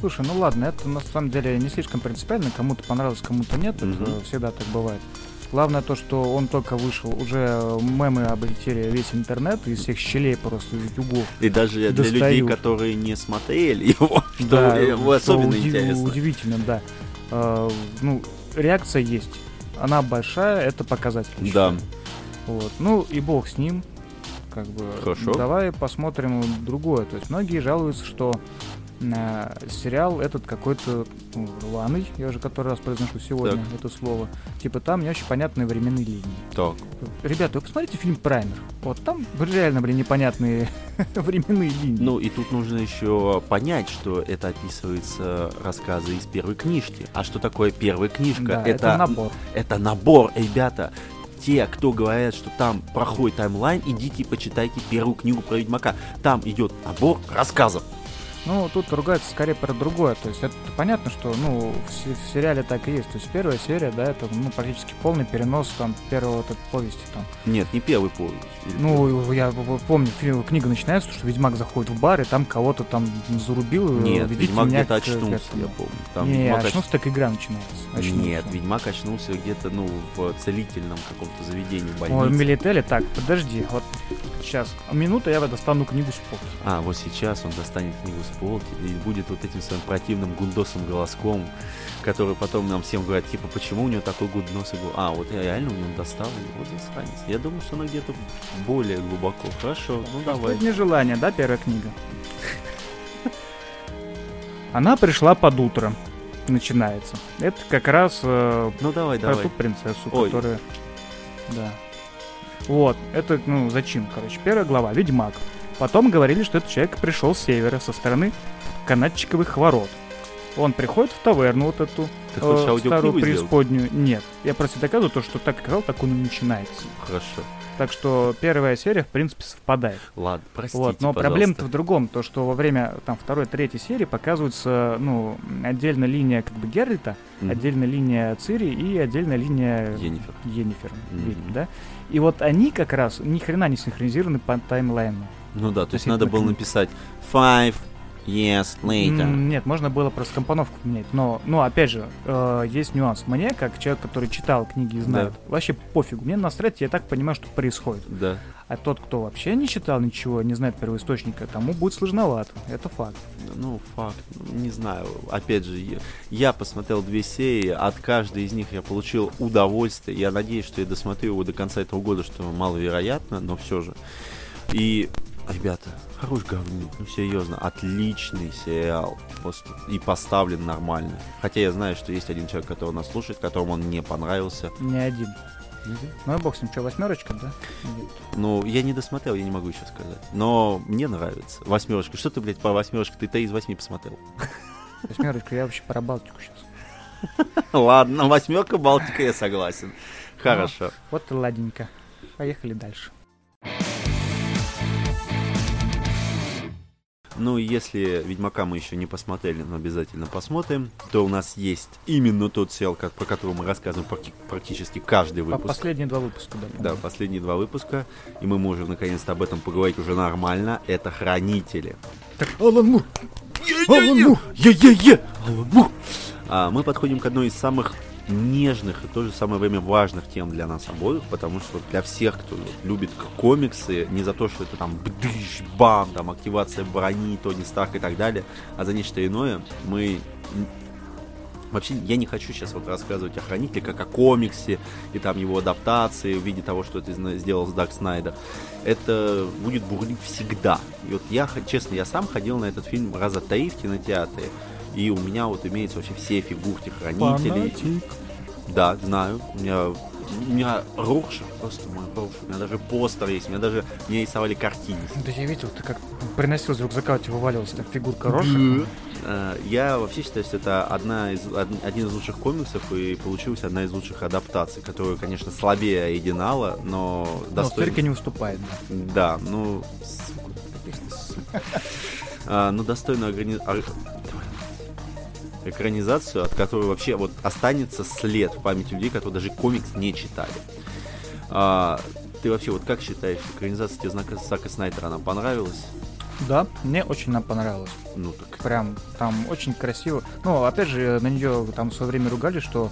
Слушай, ну ладно, это на самом деле не слишком принципиально. Кому-то понравилось, кому-то нет. Это Мгм. всегда так бывает. Главное то, что он только вышел, уже мемы облетели весь интернет, из всех щелей просто, из углов. И даже для Достают. людей, которые не смотрели его, [LAUGHS] что Да, его особенно уди- интересно. Удивительно, да. А, ну, реакция есть. Она большая, это показатель. Да. считаю. Вот. Ну и бог с ним. Как бы. Хорошо. Давай посмотрим другое. То есть многие жалуются, что э, сериал этот какой-то ну, рваный, я уже который раз произношу сегодня Так. это слово. Типа там не очень понятные временные линии. Так, Ребята, вы посмотрите фильм Праймер. Вот там реально, блин, непонятные [LAUGHS] временные линии. ну и тут нужно еще понять, что это описывается рассказы из первой книжки. А что такое первая книжка? да, это, набор. это набор, ребята. Те, кто говорят, что там проходит таймлайн, идите и почитайте первую книгу про Ведьмака. Там идет набор рассказов. Ну, тут ругаются скорее про другое. То есть это понятно, что, ну, в, в сериале так и есть. То есть первая серия, да, это, ну, практически полный перенос там первого этой повести там. Нет, не первый повесть. Ну, я помню, фильм, книга начинается, что Ведьмак заходит в бар, и там кого-то там зарубил. э, Нет, ведите Ведьмак где-то к очнулся, я помню. Там Не, Ведьмак оч- очнулся, так игра начинается. Очнулся. Нет, Ведьмак очнулся где-то, ну, в целительном каком-то заведении, больнице. Милители, так, подожди, вот сейчас, минута, я достану книгу с полки. А, вот сейчас он достанет книгу с полки и будет вот этим своим противным гундосом голоском, который потом нам всем говорит, типа, почему у него такой гундос и гол- А, вот я реально у него достал, и вот засранец. Я думаю, что она где-то более глубоко. Хорошо, ну давай. Нежелание, да, первая книга? Она пришла под утро. Начинается. Это как раз э, Ну давай, про давай. ту принцессу, Ой. которая... Да. Вот, это, ну, зачем, короче. Первая глава, Ведьмак. Потом говорили, что этот человек пришел с севера, со стороны канатчиковых ворот. Он приходит в таверну вот эту, Ты э, старую преисподнюю. Нет, я просто доказываю то, что так играл, так он и начинается. Хорошо. Так что первая серия, в принципе, совпадает. Ладно, простите, Вот, но проблема-то в другом, то что во время там второй, третьей серии показывается, ну, отдельно линия как бы Геральта, Мгм. отдельная линия Цири и отдельная линия Енифер. Енифер, Мгм. ведьм, да? И вот они как раз ни хрена не синхронизированы по таймлайну. Ну да, то есть надо было [LAUGHS] написать five years later. Нет, можно было просто компоновку поменять. Но, ну, опять же, э, есть нюанс. Мне, как человек, который читал книги и знает, вообще пофигу. Мне насрать, я так понимаю, что происходит. Да. А тот, кто вообще не читал ничего, не знает первоисточника, тому будет сложновато. Это факт. Ну, факт, не знаю. Опять же, я, я посмотрел две серии, от каждой из них я получил удовольствие. Я надеюсь, что я досмотрю его до конца этого года, что маловероятно, но все же. И, ребята, хорош говнюк, ну серьезно, отличный сериал. Просто и поставлен нормально. Хотя я знаю, что есть один человек, который нас слушает, которому он не понравился. Не один. Ну и бог с ним, что, восьмерочка, да? Нет. Ну, я не досмотрел, я не могу сейчас сказать. Но мне нравится. Восьмерочка. Что ты, блядь, по восьмерочке? Ты три из восьми посмотрел. Восьмерочка, я вообще про Балтику сейчас. Ладно, восьмерка Балтика, я согласен. Хорошо. Вот и ладненько. Поехали дальше. Ну, и если Ведьмака мы еще не посмотрели, но обязательно посмотрим, то у нас есть именно тот сериал, как- про который мы рассказываем практи- практически каждый выпуск. последние два выпуска, да. Да, последние два выпуска, и мы можем наконец-то об этом поговорить уже нормально. Это Хранители. Так, Алан Мур! Алан Мур! Е-е-е! Алан Мур! А, мы подходим к одной из самых нежных и в то же самое время важных тем для нас обоих, потому что для всех, кто любит комиксы, не за то, что это там бдыш, бам, там активация брони, Тони Старк и так далее, а за нечто иное, мы Вообще, я не хочу сейчас вот рассказывать о Хранителе как о комиксе и там его адаптации в виде того, что это сделал Дак Снайдер. Это будет бурлить всегда. И вот я, честно, я сам ходил на этот фильм раза три в кинотеатре. И у меня вот имеются вообще все фигурки Хранителей. Фанатик. Да, знаю. У меня у меня Роршах просто мой Роршах. У меня даже постер есть, у меня даже мне рисовали картины. Да я видел, ты как приносил из рюкзака, у тебя вываливалась так фигурка Роршаха. Э, я вообще считаю, что это одна из, один из лучших комиксов и получилась одна из лучших адаптаций, которая, конечно, слабее оригинала, но достойна. Но не уступает. Да, ну... [LAUGHS] А, ну, достойно экранизацию, от которой вообще вот останется след в памяти людей, которые даже комикс не читали. А, ты вообще вот как считаешь, экранизация тебе знака Зака Снайдера, она понравилась? Да, мне очень она понравилась. Ну так. Прям там очень красиво. Ну, опять же, на нее там в свое время ругали, что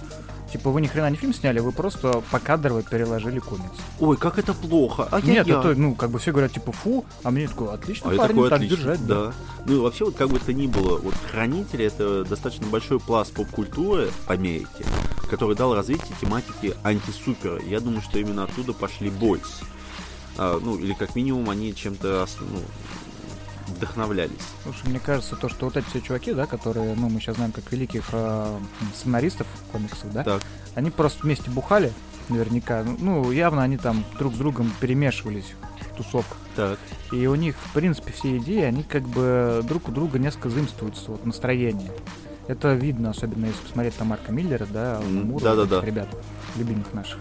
Типа вы ни хрена не фильм сняли, вы просто покадрово переложили комикс. Ой, как это плохо. А Нет, я, это, ну, как бы все говорят, типа, фу, а мне такой, отлично, а парень, такой, так отлично, держать. Да. да. Ну и вообще, вот как бы то ни было, вот Хранители это достаточно большой пласт поп-культуры Америки, который дал развитие тематики антисупера. Я думаю, что именно оттуда пошли бойс. А, ну, или как минимум они чем-то ну, вдохновлялись? Слушай, мне кажется, то, что вот эти все чуваки, да, которые, ну, мы сейчас знаем как великих э, сценаристов комиксов, да, так. они просто вместе бухали, наверняка. Ну, ну, явно они там друг с другом перемешивались в тусовках. Так. И у них, в принципе, все идеи, они как бы друг у друга несколько заимствуются, вот настроение. Это видно, особенно если посмотреть там Марка Миллера, да, Мура, да, да, да. ребят, любимых наших.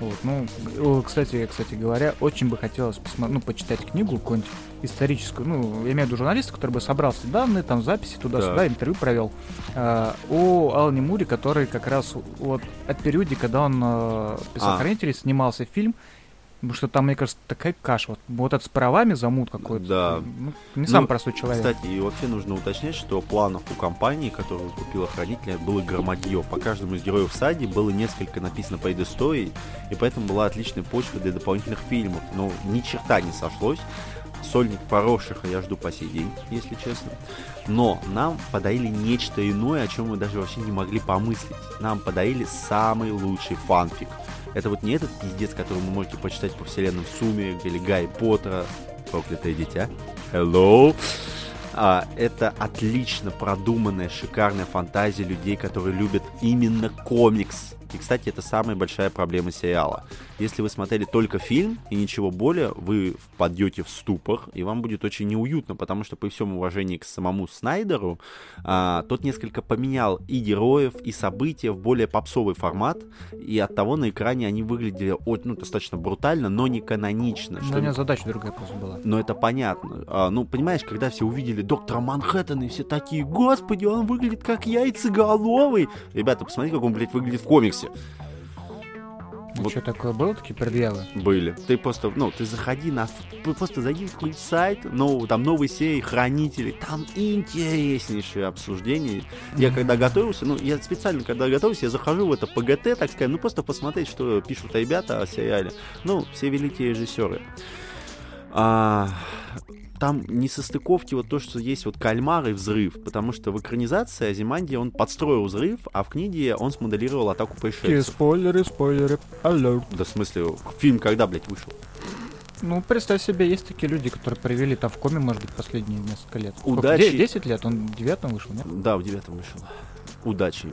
Вот, ну, кстати, кстати говоря, очень бы хотелось посмотреть, ну, почитать книгу какую-нибудь историческую, ну, я имею в виду журналиста, который бы собрал все данные, там, записи туда-сюда, интервью провел, э, о Алане Муре, который как раз вот от периоде, когда он э, писал а. «Хранители», снимался фильм, Потому что там, мне кажется, такая каша. Вот, вот это с правами замут какой-то. Да. Ну, не сам ну, простой человек. Кстати, и вообще нужно уточнять, что планов у компании, которая купила хранителя, было громадье. По каждому из героев сади было несколько написано предысторий, и поэтому была отличная почва для дополнительных фильмов. Но ни черта не сошлось. Сольник Порошиха я жду по сей день, если честно. Но нам подарили нечто иное, о чем мы даже вообще не могли помыслить. Нам подарили самый лучший фанфик. Это вот не этот пиздец, который вы можете почитать по вселенным Сумерек или Гарри Поттера, Проклятое дитя. Hello! А, это отлично продуманная, шикарная фантазия людей, которые любят именно комикс. И, кстати, это самая большая проблема сериала. Если вы смотрели только фильм и ничего более, вы впадете в ступор, и вам будет очень неуютно, потому что при всем уважении к самому Снайдеру, а, тот несколько поменял и героев, и события в более попсовый формат, и от того на экране они выглядели ну, достаточно брутально, но не канонично. Но что... у меня задача другая просто была. Но это понятно. А, ну, понимаешь, когда все увидели доктора Манхэттена, и все такие, господи, он выглядит как яйцеголовый. Ребята, посмотрите, как он, блядь, выглядит в комиксе курсе. Ну, вот. Что такое было, такие предъявы? Были. Ты просто, ну, ты заходи на, просто зайди в какой-нибудь сайт, ну, там новые серии, хранители, там интереснейшее обсуждение. Я когда готовился, ну, я специально, когда готовился, я захожу в это ПГТ, так сказать, ну, просто посмотреть, что пишут ребята о сериале. Ну, все великие режиссеры. А, там не состыковки вот то, что есть вот кальмар и взрыв, потому что в экранизации Азиманди он подстроил взрыв, а в книге он смоделировал атаку пришельцев. И спойлеры, спойлеры, алло. Да в смысле, фильм когда, блядь, вышел? Ну, представь себе, есть такие люди, которые провели там в коме, может быть, последние несколько лет. Удачи. Сколько? 10 лет? Он в девятом вышел, нет? Да, в девятом вышел. Удачи.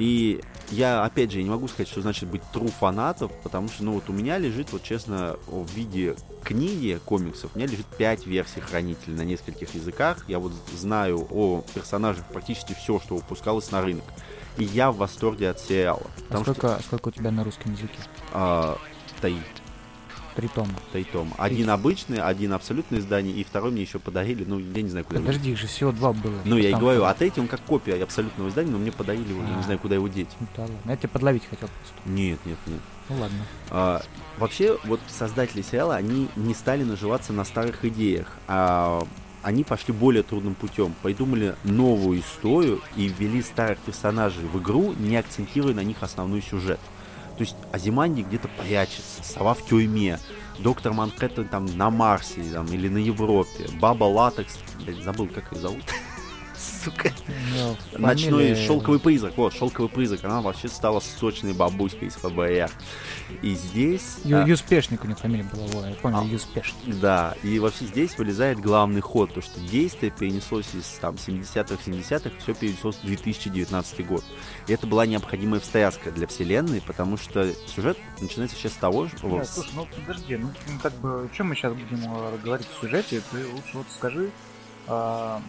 И я, опять же, не могу сказать, что значит быть true фанатов, потому что, ну, вот у меня лежит, вот честно, в виде книги комиксов, у меня лежит 5 версий Хранителей на нескольких языках. Я вот знаю о персонажах практически все, что выпускалось на рынок. И я в восторге от сериала. А сколько, что... сколько у тебя на русском языке? А, три. Три тома. Три тома. Один Три. обычный, один абсолютное издание, и второй мне еще подарили, ну, я не знаю, куда Подожди, их же всего два было. Ну, я и говорю, а третий он как копия абсолютного издания, но мне подарили его, я не знаю, куда его деть. Ну, да ладно. Я тебя подловить хотел просто. Нет, нет, нет. Ну ладно. А, вообще, вот создатели сериала, они не стали наживаться на старых идеях, а они пошли более трудным путем. Придумали новую историю и ввели старых персонажей в игру, не акцентируя на них основной сюжет. То есть Азиманди где-то прячется, сова в тюрьме, доктор Манхэттен там на Марсе там, или на Европе, баба Латекс, блядь, забыл, как ее зовут. [LAUGHS] сука. Ну, Ночной шелковый призрак. Вот, шелковый призрак. Она вообще стала сочной бабуськой из ФБР. И здесь... Ю, а... Юспешник у них фамилия была, я понял, а, Юспешник. Да, и вообще здесь вылезает главный ход, то что действие перенеслось из там 70-х, 70-х, все перенеслось в 2019 год. И это была необходимая встряска для вселенной, потому что сюжет начинается сейчас с того, что... Нет, слушай, ну подожди, ну как бы, чем мы сейчас будем э, говорить в сюжете, ты лучше вот скажи, а,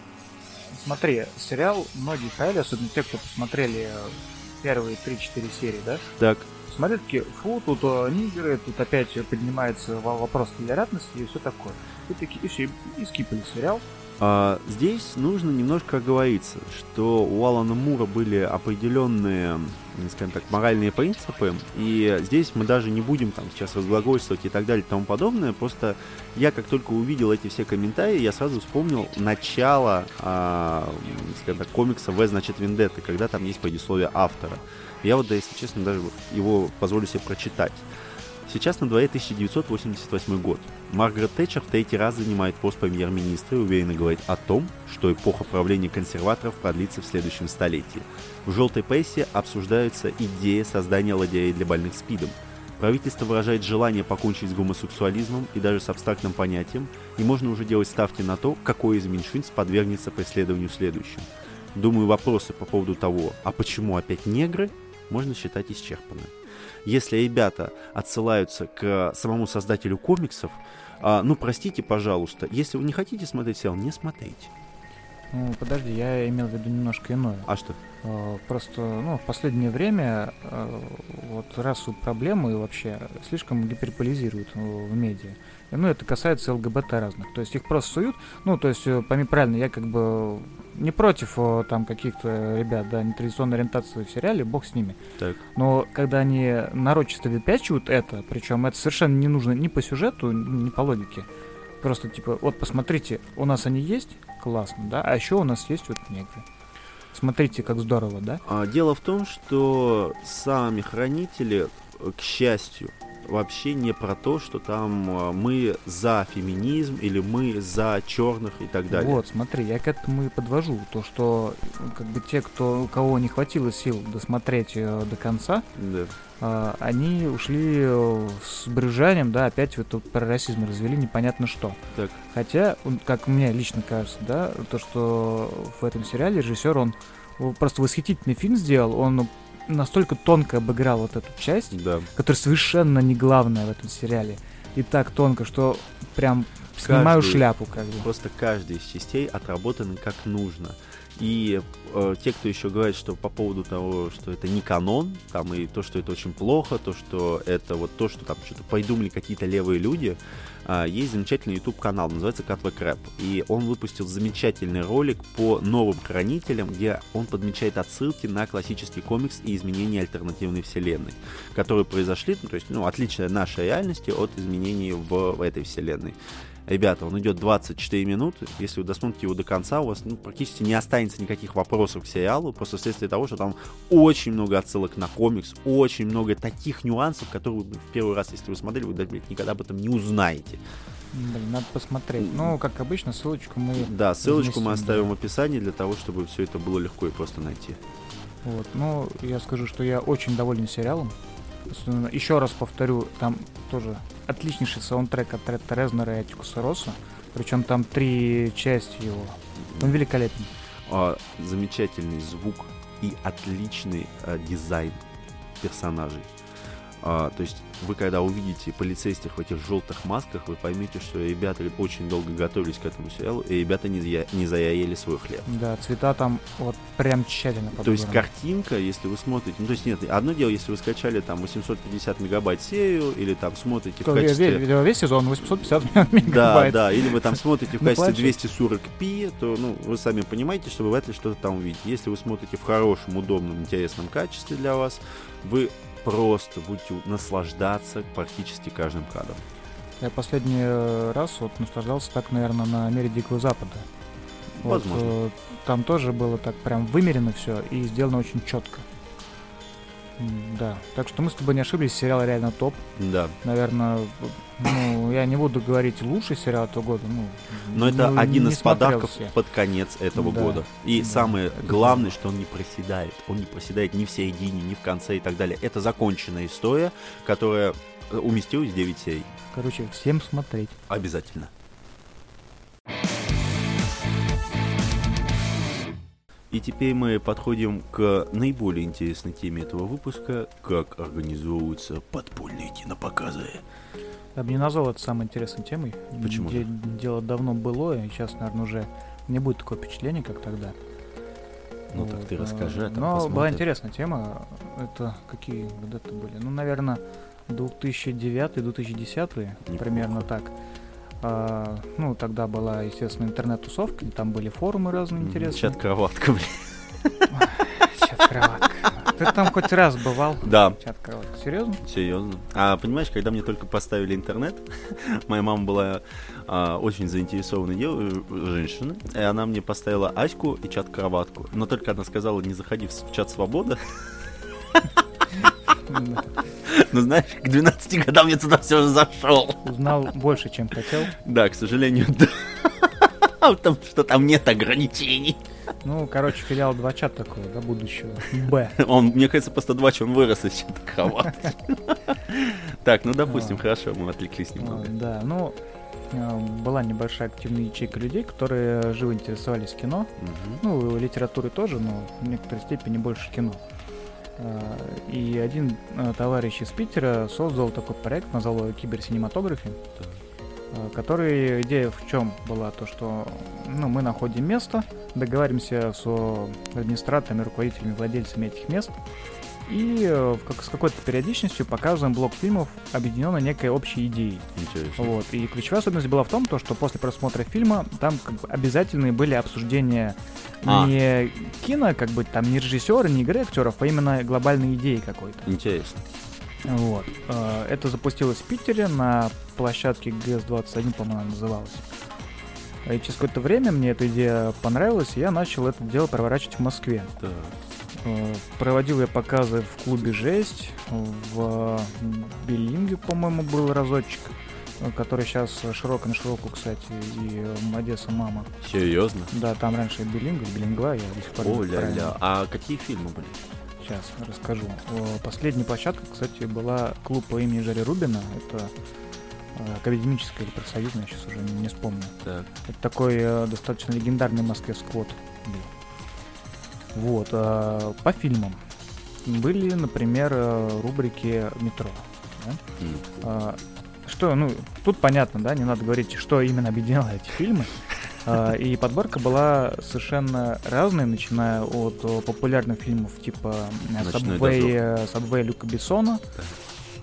смотри, сериал многие хаяли, особенно те, кто посмотрели первые 3-4 серии, да? Так. Смотрят такие, фу, тут о, нигеры, тут опять поднимается вопрос толерантности и все такое. И такие, и все, и скипали сериал. А, здесь нужно немножко оговориться, что у Алана Мура были определенные, скажем так, моральные принципы, и здесь мы даже не будем там сейчас разглагольствовать и так далее и тому подобное, просто я как только увидел эти все комментарии, я сразу вспомнил начало, а, скажем так, комикса «В значит Вендетты», когда там есть предисловие автора. Я вот, да, если честно, даже его позволю себе прочитать. Сейчас на дворе 1988 год. Маргарет Тэтчер в третий раз занимает пост премьер-министра и уверенно говорит о том, что эпоха правления консерваторов продлится в следующем столетии. В желтой прессе обсуждаются идеи создания ладьярей для больных СПИДом. Правительство выражает желание покончить с гомосексуализмом и даже с абстрактным понятием, и можно уже делать ставки на то, какое из меньшинств подвергнется преследованию следующим. Думаю, вопросы по поводу того, а почему опять негры, можно считать исчерпанными если ребята отсылаются к самому создателю комиксов, а, ну, простите, пожалуйста, если вы не хотите смотреть сериал, не смотрите. Ну, подожди, я имел в виду немножко иное. А что? А, просто, ну, в последнее время а, вот расу проблемы вообще слишком гиперполизируют в медиа. Ну, это касается ЛГБТ разных. То есть их просто суют. Ну, то есть, э, пойми правильно, я как бы не против там каких-то ребят, да, нетрадиционной ориентации в сериале, бог с ними. Так. Но когда они нарочисто выпячивают это, причем это совершенно не нужно ни по сюжету, ни по логике. Просто типа, вот посмотрите, у нас они есть, классно, да, а еще у нас есть вот негры. Смотрите, как здорово, да? А, дело в том, что сами хранители, к счастью, вообще не про то, что там а, мы за феминизм или мы за черных и так далее. Вот, смотри, я к этому и подвожу. То, что как бы те, кто, у кого не хватило сил досмотреть э, до конца, да. э, они ушли э, с брюжанием, да, опять вот тут про расизм развели непонятно что. Так. Хотя, как мне лично кажется, да, то, что в этом сериале режиссер, он просто восхитительный фильм сделал, он настолько тонко обыграл вот эту часть, да. которая совершенно не главная в этом сериале. И так тонко, что прям снимаю каждый, шляпу как бы. Просто каждая из частей отработана как нужно. И э, те, кто еще говорит, что по поводу того, что это не канон, там и то, что это очень плохо, то, что это вот то, что там что-то придумали какие-то левые люди, есть замечательный YouTube канал, называется Catback Rap. И он выпустил замечательный ролик по новым хранителям, где он подмечает отсылки на классический комикс и изменения альтернативной вселенной, которые произошли, ну, то есть, ну, отличие нашей реальности от изменений в, в этой вселенной. Ребята, он идет 24 минуты. Если вы досмотрите его до конца, у вас ну, практически не останется никаких вопросов к сериалу, просто вследствие того, что там очень много отсылок на комикс, очень много таких нюансов, которые вы в первый раз, если вы смотрели, вы блядь, никогда об этом не узнаете. Блин, надо посмотреть. Ну, как обычно, ссылочку мы... Да, ссылочку мы оставим да. в описании для того, чтобы все это было легко и просто найти. Вот, ну, я скажу, что я очень доволен сериалом. Еще раз повторю, там тоже отличнейший саундтрек от Ретта Резнера и Атикуса Росса. Причем там три части его. Он великолепен. А, замечательный звук и отличный а, дизайн персонажей. А, то есть вы когда увидите полицейских в этих желтых масках, вы поймете, что ребята очень долго готовились к этому сериалу, и ребята не, зая, не заяели свой хлеб. Да, цвета там вот прям тщательно подобраны. То есть картинка, если вы смотрите, ну то есть нет, одно дело, если вы скачали там 850 мегабайт серию, или там смотрите То в качестве... Весь, весь сезон 850 мегабайт. Да, да, или вы там смотрите в качестве 240p, то ну вы сами понимаете, что вы вряд ли что-то там увидите. Если вы смотрите в хорошем, удобном, интересном качестве для вас, вы просто будете наслаждаться практически каждым кадром. Я последний э, раз вот наслаждался так, наверное, на мире Дикого Запада. Вот, Возможно. э, там тоже было так прям вымерено все и сделано очень четко. Да. Так что мы с тобой не ошиблись, сериал реально топ. Да. Наверное, ну, я не буду говорить лучший сериал этого года. Ну, Но это ну, один из подарков все. под конец этого Да. года. И Да, самое это главное, что он не проседает. Он не проседает ни в середине, ни в конце и так далее. Это законченная история, которая э, уместилась в 9 серий. Короче, всем смотреть. Обязательно. И теперь мы подходим к наиболее интересной теме этого выпуска, как организовываются подпольные кинопоказы. Я бы не назвал это самой интересной темой. Почему Де-? Дело давно было, и сейчас, наверное, уже не будет такого впечатления, как тогда. Ну так Вот, ты э, расскажи, а там Но была посмотрим. интересная тема. Это какие года-то были? Ну, наверное, 2009-2010, Неплохо. примерно так. А, ну, тогда была, естественно, интернет-тусовка, там были форумы разные интересные. Чат-кроватка, блин. Чат-кроватка. Ты там хоть раз бывал? Да, Чат-кроватка. Серьезно? серьезно. А понимаешь, когда мне только поставили интернет, [LAUGHS] моя мама была а, очень заинтересованной женщиной, и она мне поставила Аську и чат-кроватку. Но только она сказала, не заходи в чат свобода. [LAUGHS] Ну, знаешь, к 12 годам я туда все же зашел. Узнал больше, чем хотел. Да, к сожалению, да. [LAUGHS] Потому что там нет ограничений. Ну, короче, филиал 2 чат такой, да, будущего. Б. Он, мне кажется, просто два, он вырос из чата кроватки. Так, ну допустим, А. хорошо, мы отвлеклись А, немного. Да, ну, а, была небольшая активная ячейка людей, которые живо интересовались кино. Ну, литературой тоже, но в некоторой степени больше кино. А, И один а, товарищ из Питера создал такой проект, назвал его киберсинематографи, а, который идея в чем была? То, что ну, мы находим место, договариваемся с администраторами, руководителями, владельцами этих мест, и э, как- с какой-то периодичностью показываем блок фильмов, объединенной некой общей идеей. Интересно. Вот. И ключевая особенность была в том, то, что после просмотра фильма там как бы обязательные были обсуждения А. не кино, как бы там не режиссера, не игры актеров, а именно глобальной идеи какой-то. Интересно. Вот. Э, Это запустилось в Питере на площадке ГС-21, по-моему, называлась. И через какое-то время мне эта идея понравилась, и я начал это дело проворачивать в Москве. Так. Э, Проводил я показы в клубе «Жесть», в Белинге, по-моему, был разочек, э, который сейчас широко на широкую, кстати, и э, Одесса мама. Серьезно? Да, там раньше Белинга, Белингва, я до сих пор О, правильно. ля-ля. А какие фильмы были? Сейчас расскажу. Последняя площадка, кстати, была клуб по имени Жари Рубина. Это э, академическая или профсоюзная, сейчас уже не, вспомню. Так. Это такой э, достаточно легендарный Москве сквот был. Вот. э, по фильмам. Были, например, э, рубрики «Метро». да. М. А, Что, ну, тут понятно, да, не надо говорить, что именно объединяло эти фильмы. А, И подборка была совершенно разная, начиная от э, популярных фильмов типа э, «Ночной Subway, э, Subway Люка Бессона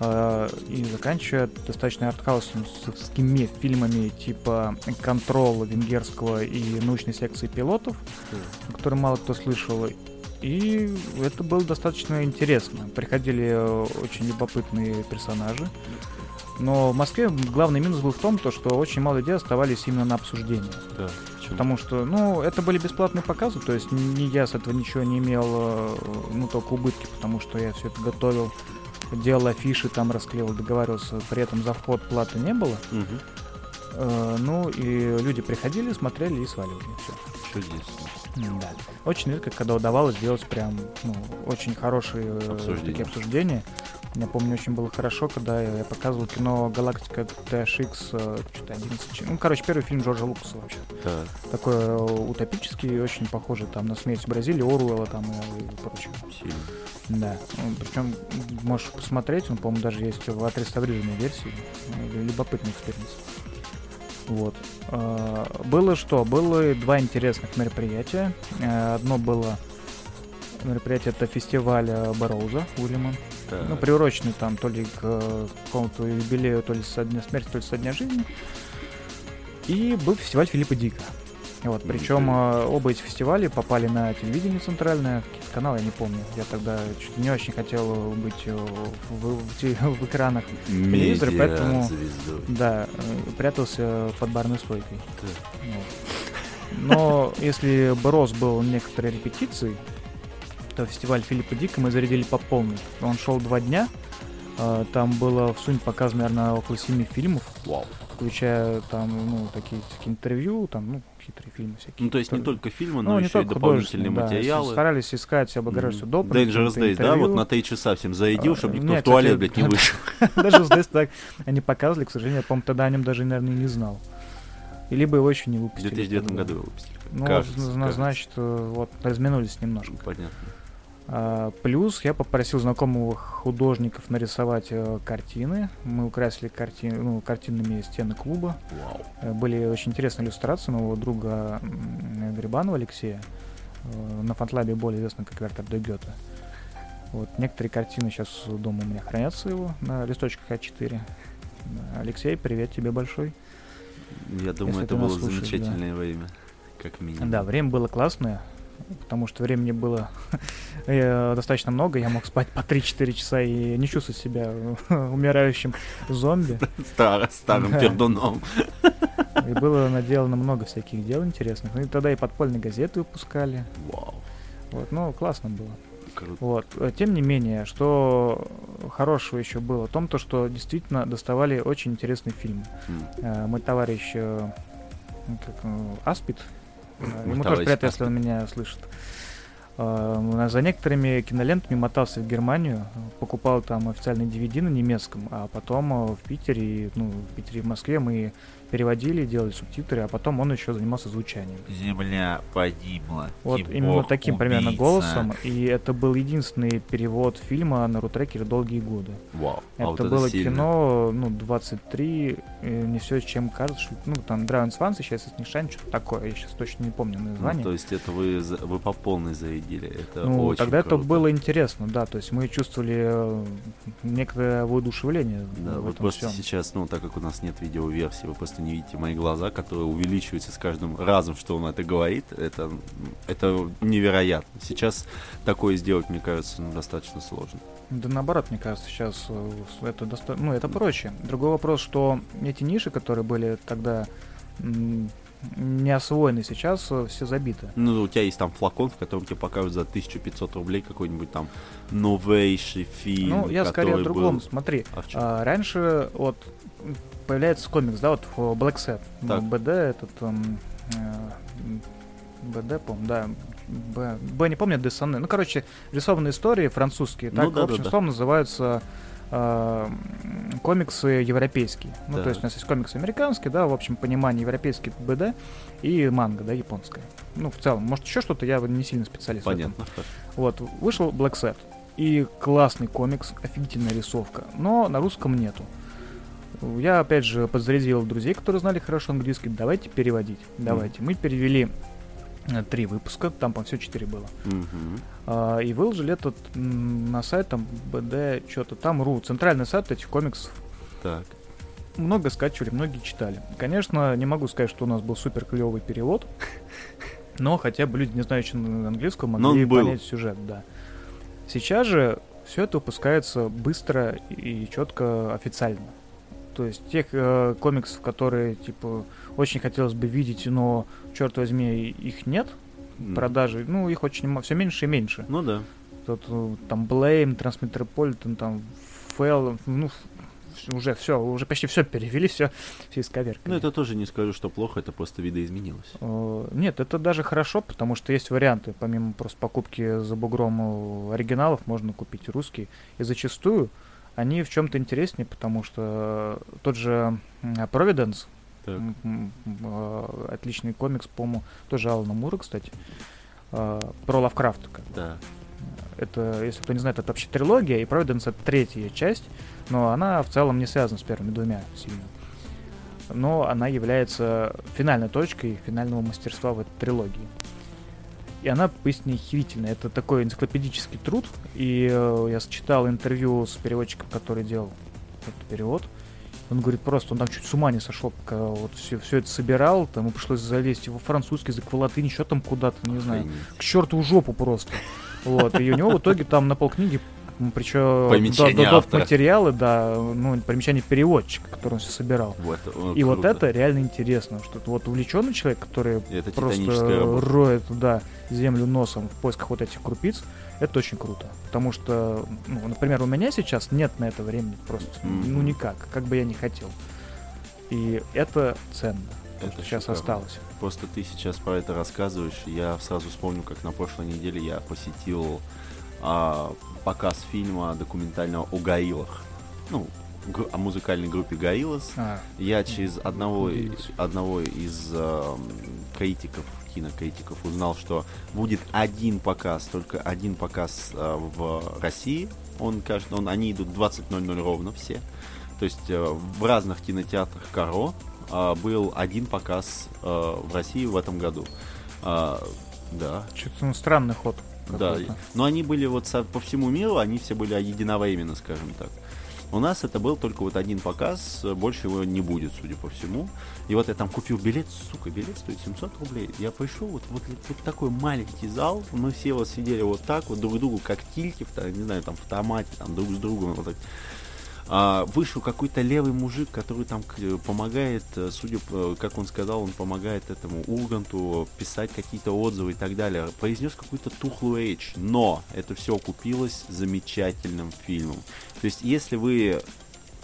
и заканчивая достаточно артхаусовскими фильмами типа «Контрол» венгерского и научной секции пилотов, о котором мало кто слышал. И это было достаточно интересно. Приходили э, очень любопытные персонажи. Но в Москве главный минус был в том, то, что очень мало людей оставались именно на обсуждение. Да. Почему? Потому что, ну, это были бесплатные показы, то есть ни я с этого ничего не имел, э, ну, только убытки, потому что я все это готовил, делал афиши, там расклеил, договаривался, при этом за вход платы не было. Мгм. Э, ну, и люди приходили, смотрели и сваливали, все. Чудесно. Да. Очень редко, когда удавалось сделать прям, ну, очень хорошие э, Обсуждения. такие обсуждения. Я помню, очень было хорошо, когда я показывал кино «Галактика THX», э, что-то 11... ч- Ну, короче, первый фильм Джорджа Лукаса вообще. Так. Такой э, утопический, очень похожий там на «Смерть в Бразилии», Оруэлла там и, и прочее. Сильно. Да. Причем можешь посмотреть, он, по-моему, даже есть в отреставрированной версии. Э, Любопытный experience. Вот. Э, Было что? Было два интересных мероприятия. Э, Одно было мероприятие, это фестиваль э, Бэрроуза Уильяма. Так. Ну, приуроченный там то ли к какому-то юбилею, то ли со дня смерти, то ли со дня жизни. И был фестиваль Филиппа Дика. Вот, причем э, оба эти фестиваля попали на телевидение центральное, какие-то каналы, я не помню. Я тогда что-то не очень хотел быть э, в, в, в экранах телевизора, поэтому Медиа-звездой. да, э, прятался под барной стойкой. Да. Вот. Но если бы Рос был некоторой репетицией, то фестиваль Филиппа Дика мы зарядили по полной. Он шел два дня. э, Там было в сумме показано, наверное, около семи фильмов, Вау. включая там, ну, такие, такие интервью, там, ну, хитрые фильмы всякие. Ну, то есть не только фильмы, Ну, но не еще и дополнительные да, материалы. Старались искать облагородство Мгм. доп. Dangerous Days, да, вот на три часа всем А, чтобы никто не, в туалет, кстати, блядь, не вышел. [LAUGHS] Даже Days так они показывали, к сожалению, я, по-моему, тогда о нем даже, наверное, не знал. И либо его еще не В выпустили. 2009 тогда. году его выпустили. Ну, кажется. значит, э, вот, разминулись немножко. Понятно. А, плюс я попросил знакомых художников нарисовать э, картины. Мы украсили карти... ну, картинами стены клуба. Вау. Э, Были очень интересные иллюстрации моего друга м, Грибанова Алексея. Э, На фантлабе более известно как Вертер де Гёте. Вот, некоторые картины сейчас дома у меня хранятся его на листочках А4. Да, Алексей, привет тебе большой. Я думаю, Если это было слушаешь, да. замечательное время, как минимум. Да, время было классное, потому что времени было [LAUGHS] э, достаточно много. Я мог спать по 3-4 часа и не чувствовать себя [LAUGHS] умирающим зомби. [LAUGHS] Стар- старым Да. пердуном. И было наделано много всяких дел интересных. Ну и тогда и подпольные газеты выпускали. Вау. Вот, ну, классно было. Круто. Вот. э, Тем не менее, что хорошего еще было в том, то, что действительно доставали очень интересные фильмы. Э, Мой товарищ как, Аспид, ему тоже приятно, если он меня слышит. Э, За некоторыми кинолентами мотался в Германию, покупал там официальный DVD на немецком, а потом э, в Питере, ну, в Питере и в Москве мы переводили, делали субтитры, а потом он еще занимался звучанием. Земля погибла. Вот именно таким примерно убийца. голосом, и это был единственный перевод фильма на рутрекере долгие годы. Вау. А Это вот это было сильно. кино, ну, 23, э, не все, чем кажется, что- ну, там, Драйвен Сванс, сейчас из Нишань, что-то такое, я сейчас точно не помню Ну, название. то есть это вы, вы по полной зарядили. Это Ну, очень тогда это круто. было интересно, да, то есть мы чувствовали э, некоторое воодушевление Да, вот просто всем. сейчас, ну, так как у нас нет видеоверсии, вы просто не видите мои глаза, которые увеличиваются с каждым разом, что он это говорит. Это, это невероятно. Сейчас такое сделать, мне кажется, ну, достаточно сложно. Да наоборот, мне кажется, сейчас э, это доста- ну, это проще. Другой вопрос, что эти ниши, которые были тогда не освоены, сейчас э, все забиты. Ну, у тебя есть там флакон, в котором тебе покажут за 1500 рублей какой-нибудь там новейший фильм. Ну, я скорее о другом. был- Смотри, А а, раньше вот появляется комикс, да, вот в Black Set. Ну, Так. БД этот м, э, БД, по да. Б, Б не помню, Десане. Ну, короче, рисованные истории французские. Ну Так, да, в да, общем, да. словом, называются э, комиксы европейские. Ну, Да. то есть у нас есть комиксы американские, да, в общем понимании европейский БД и манга, да, японская. Ну, в целом, может, еще что-то, я не сильно специалист в этом. Понятно. Вот, вышел Black Set. И классный комикс, офигительная рисовка. Но на русском нету. Я, опять же, подзарядил друзей, которые знали хорошо английский. Давайте переводить. Давайте. Мы перевели три выпуска, там, по все четыре было. А, и выложили этот на сайт там BD, что-то там, ру, центральный сайт этих комиксов. Так. Много скачивали, многие читали. Конечно, не могу сказать, что у нас был супер клевый перевод, [LAUGHS] но хотя бы люди, не знающие английского, могли понять сюжет, да. Сейчас же все это выпускается быстро и четко официально. То есть тех э, комиксов, которые, типа, очень хотелось бы видеть, но, черт возьми, их нет, М. продажи, ну, их очень все меньше и меньше. Ну да. Тут э, там Blame, Transmetropolitan, там Фэл, ну, уже все, уже почти все перевели, все, все исковеркали. Ну, это тоже не скажу, что плохо, это просто видоизменилось. Э, Нет, это даже хорошо, потому что есть варианты. Помимо просто покупки за бугром э, оригиналов, можно купить русские. И зачастую они в чем-то интереснее, потому что тот же Providence, Так. э, отличный комикс, по-моему, тоже Алана Мура, кстати, э, про бы. Да. Это, если кто не знает, это вообще трилогия, и Providence это третья часть, но она в целом не связана с первыми двумя сильно. Но она является финальной точкой финального мастерства в этой трилогии. И она поистине охерительная. Это такой энциклопедический труд. И э, я читал интервью с переводчиком, который делал этот перевод. Он говорит, просто он там чуть с ума не сошел, пока вот все, все это собирал, там ему пришлось залезть во французский язык, в латынь, еще там куда-то, не знаю, к черту жопу просто. Вот, и у него в итоге там на полкниги причем автора. материалы, да, ну, примечание переводчика, который он все собирал. Вот, э, И вот круто. это реально интересно, что вот увлеченный человек, который Это просто роет туда землю носом в поисках вот этих крупиц, это очень круто. Потому что, ну, например, у меня сейчас нет на это времени просто, Мгм. ну никак, как бы я не хотел. И это ценно, то, Это что сейчас шикарно. осталось. Просто ты сейчас про это рассказываешь, я сразу вспомню, как на прошлой неделе я посетил а, показ фильма документального о Гаилах. Ну, о музыкальной группе Гаилас. А, Я через одного, Удивился. одного из эм, критиков, кинокритиков узнал, что будет один показ, только один показ э, в России. Он, кажется, он, они идут 20.00 ровно все. То есть э, в разных кинотеатрах Каро э, был один показ э, в России в этом году. А, да, что-то ну, странный ход. да, но они были вот со- по всему миру, они все были единовременно, скажем так. У нас это был только вот один показ, больше его не будет, судя по всему. И вот я там купил билет, сука, билет стоит 700 рублей. Я пришел, вот, вот, вот такой маленький зал, мы все вот сидели вот так, вот друг другу, как тильки, в, та- не знаю, там в томате, там друг с другом, вот так. А, вышел какой-то левый мужик, который там помогает, э, судя по, как он сказал, он помогает этому Урганту писать какие-то отзывы и так далее. Произнес какую-то тухлую речь, но это все окупилось замечательным фильмом. То есть, если вы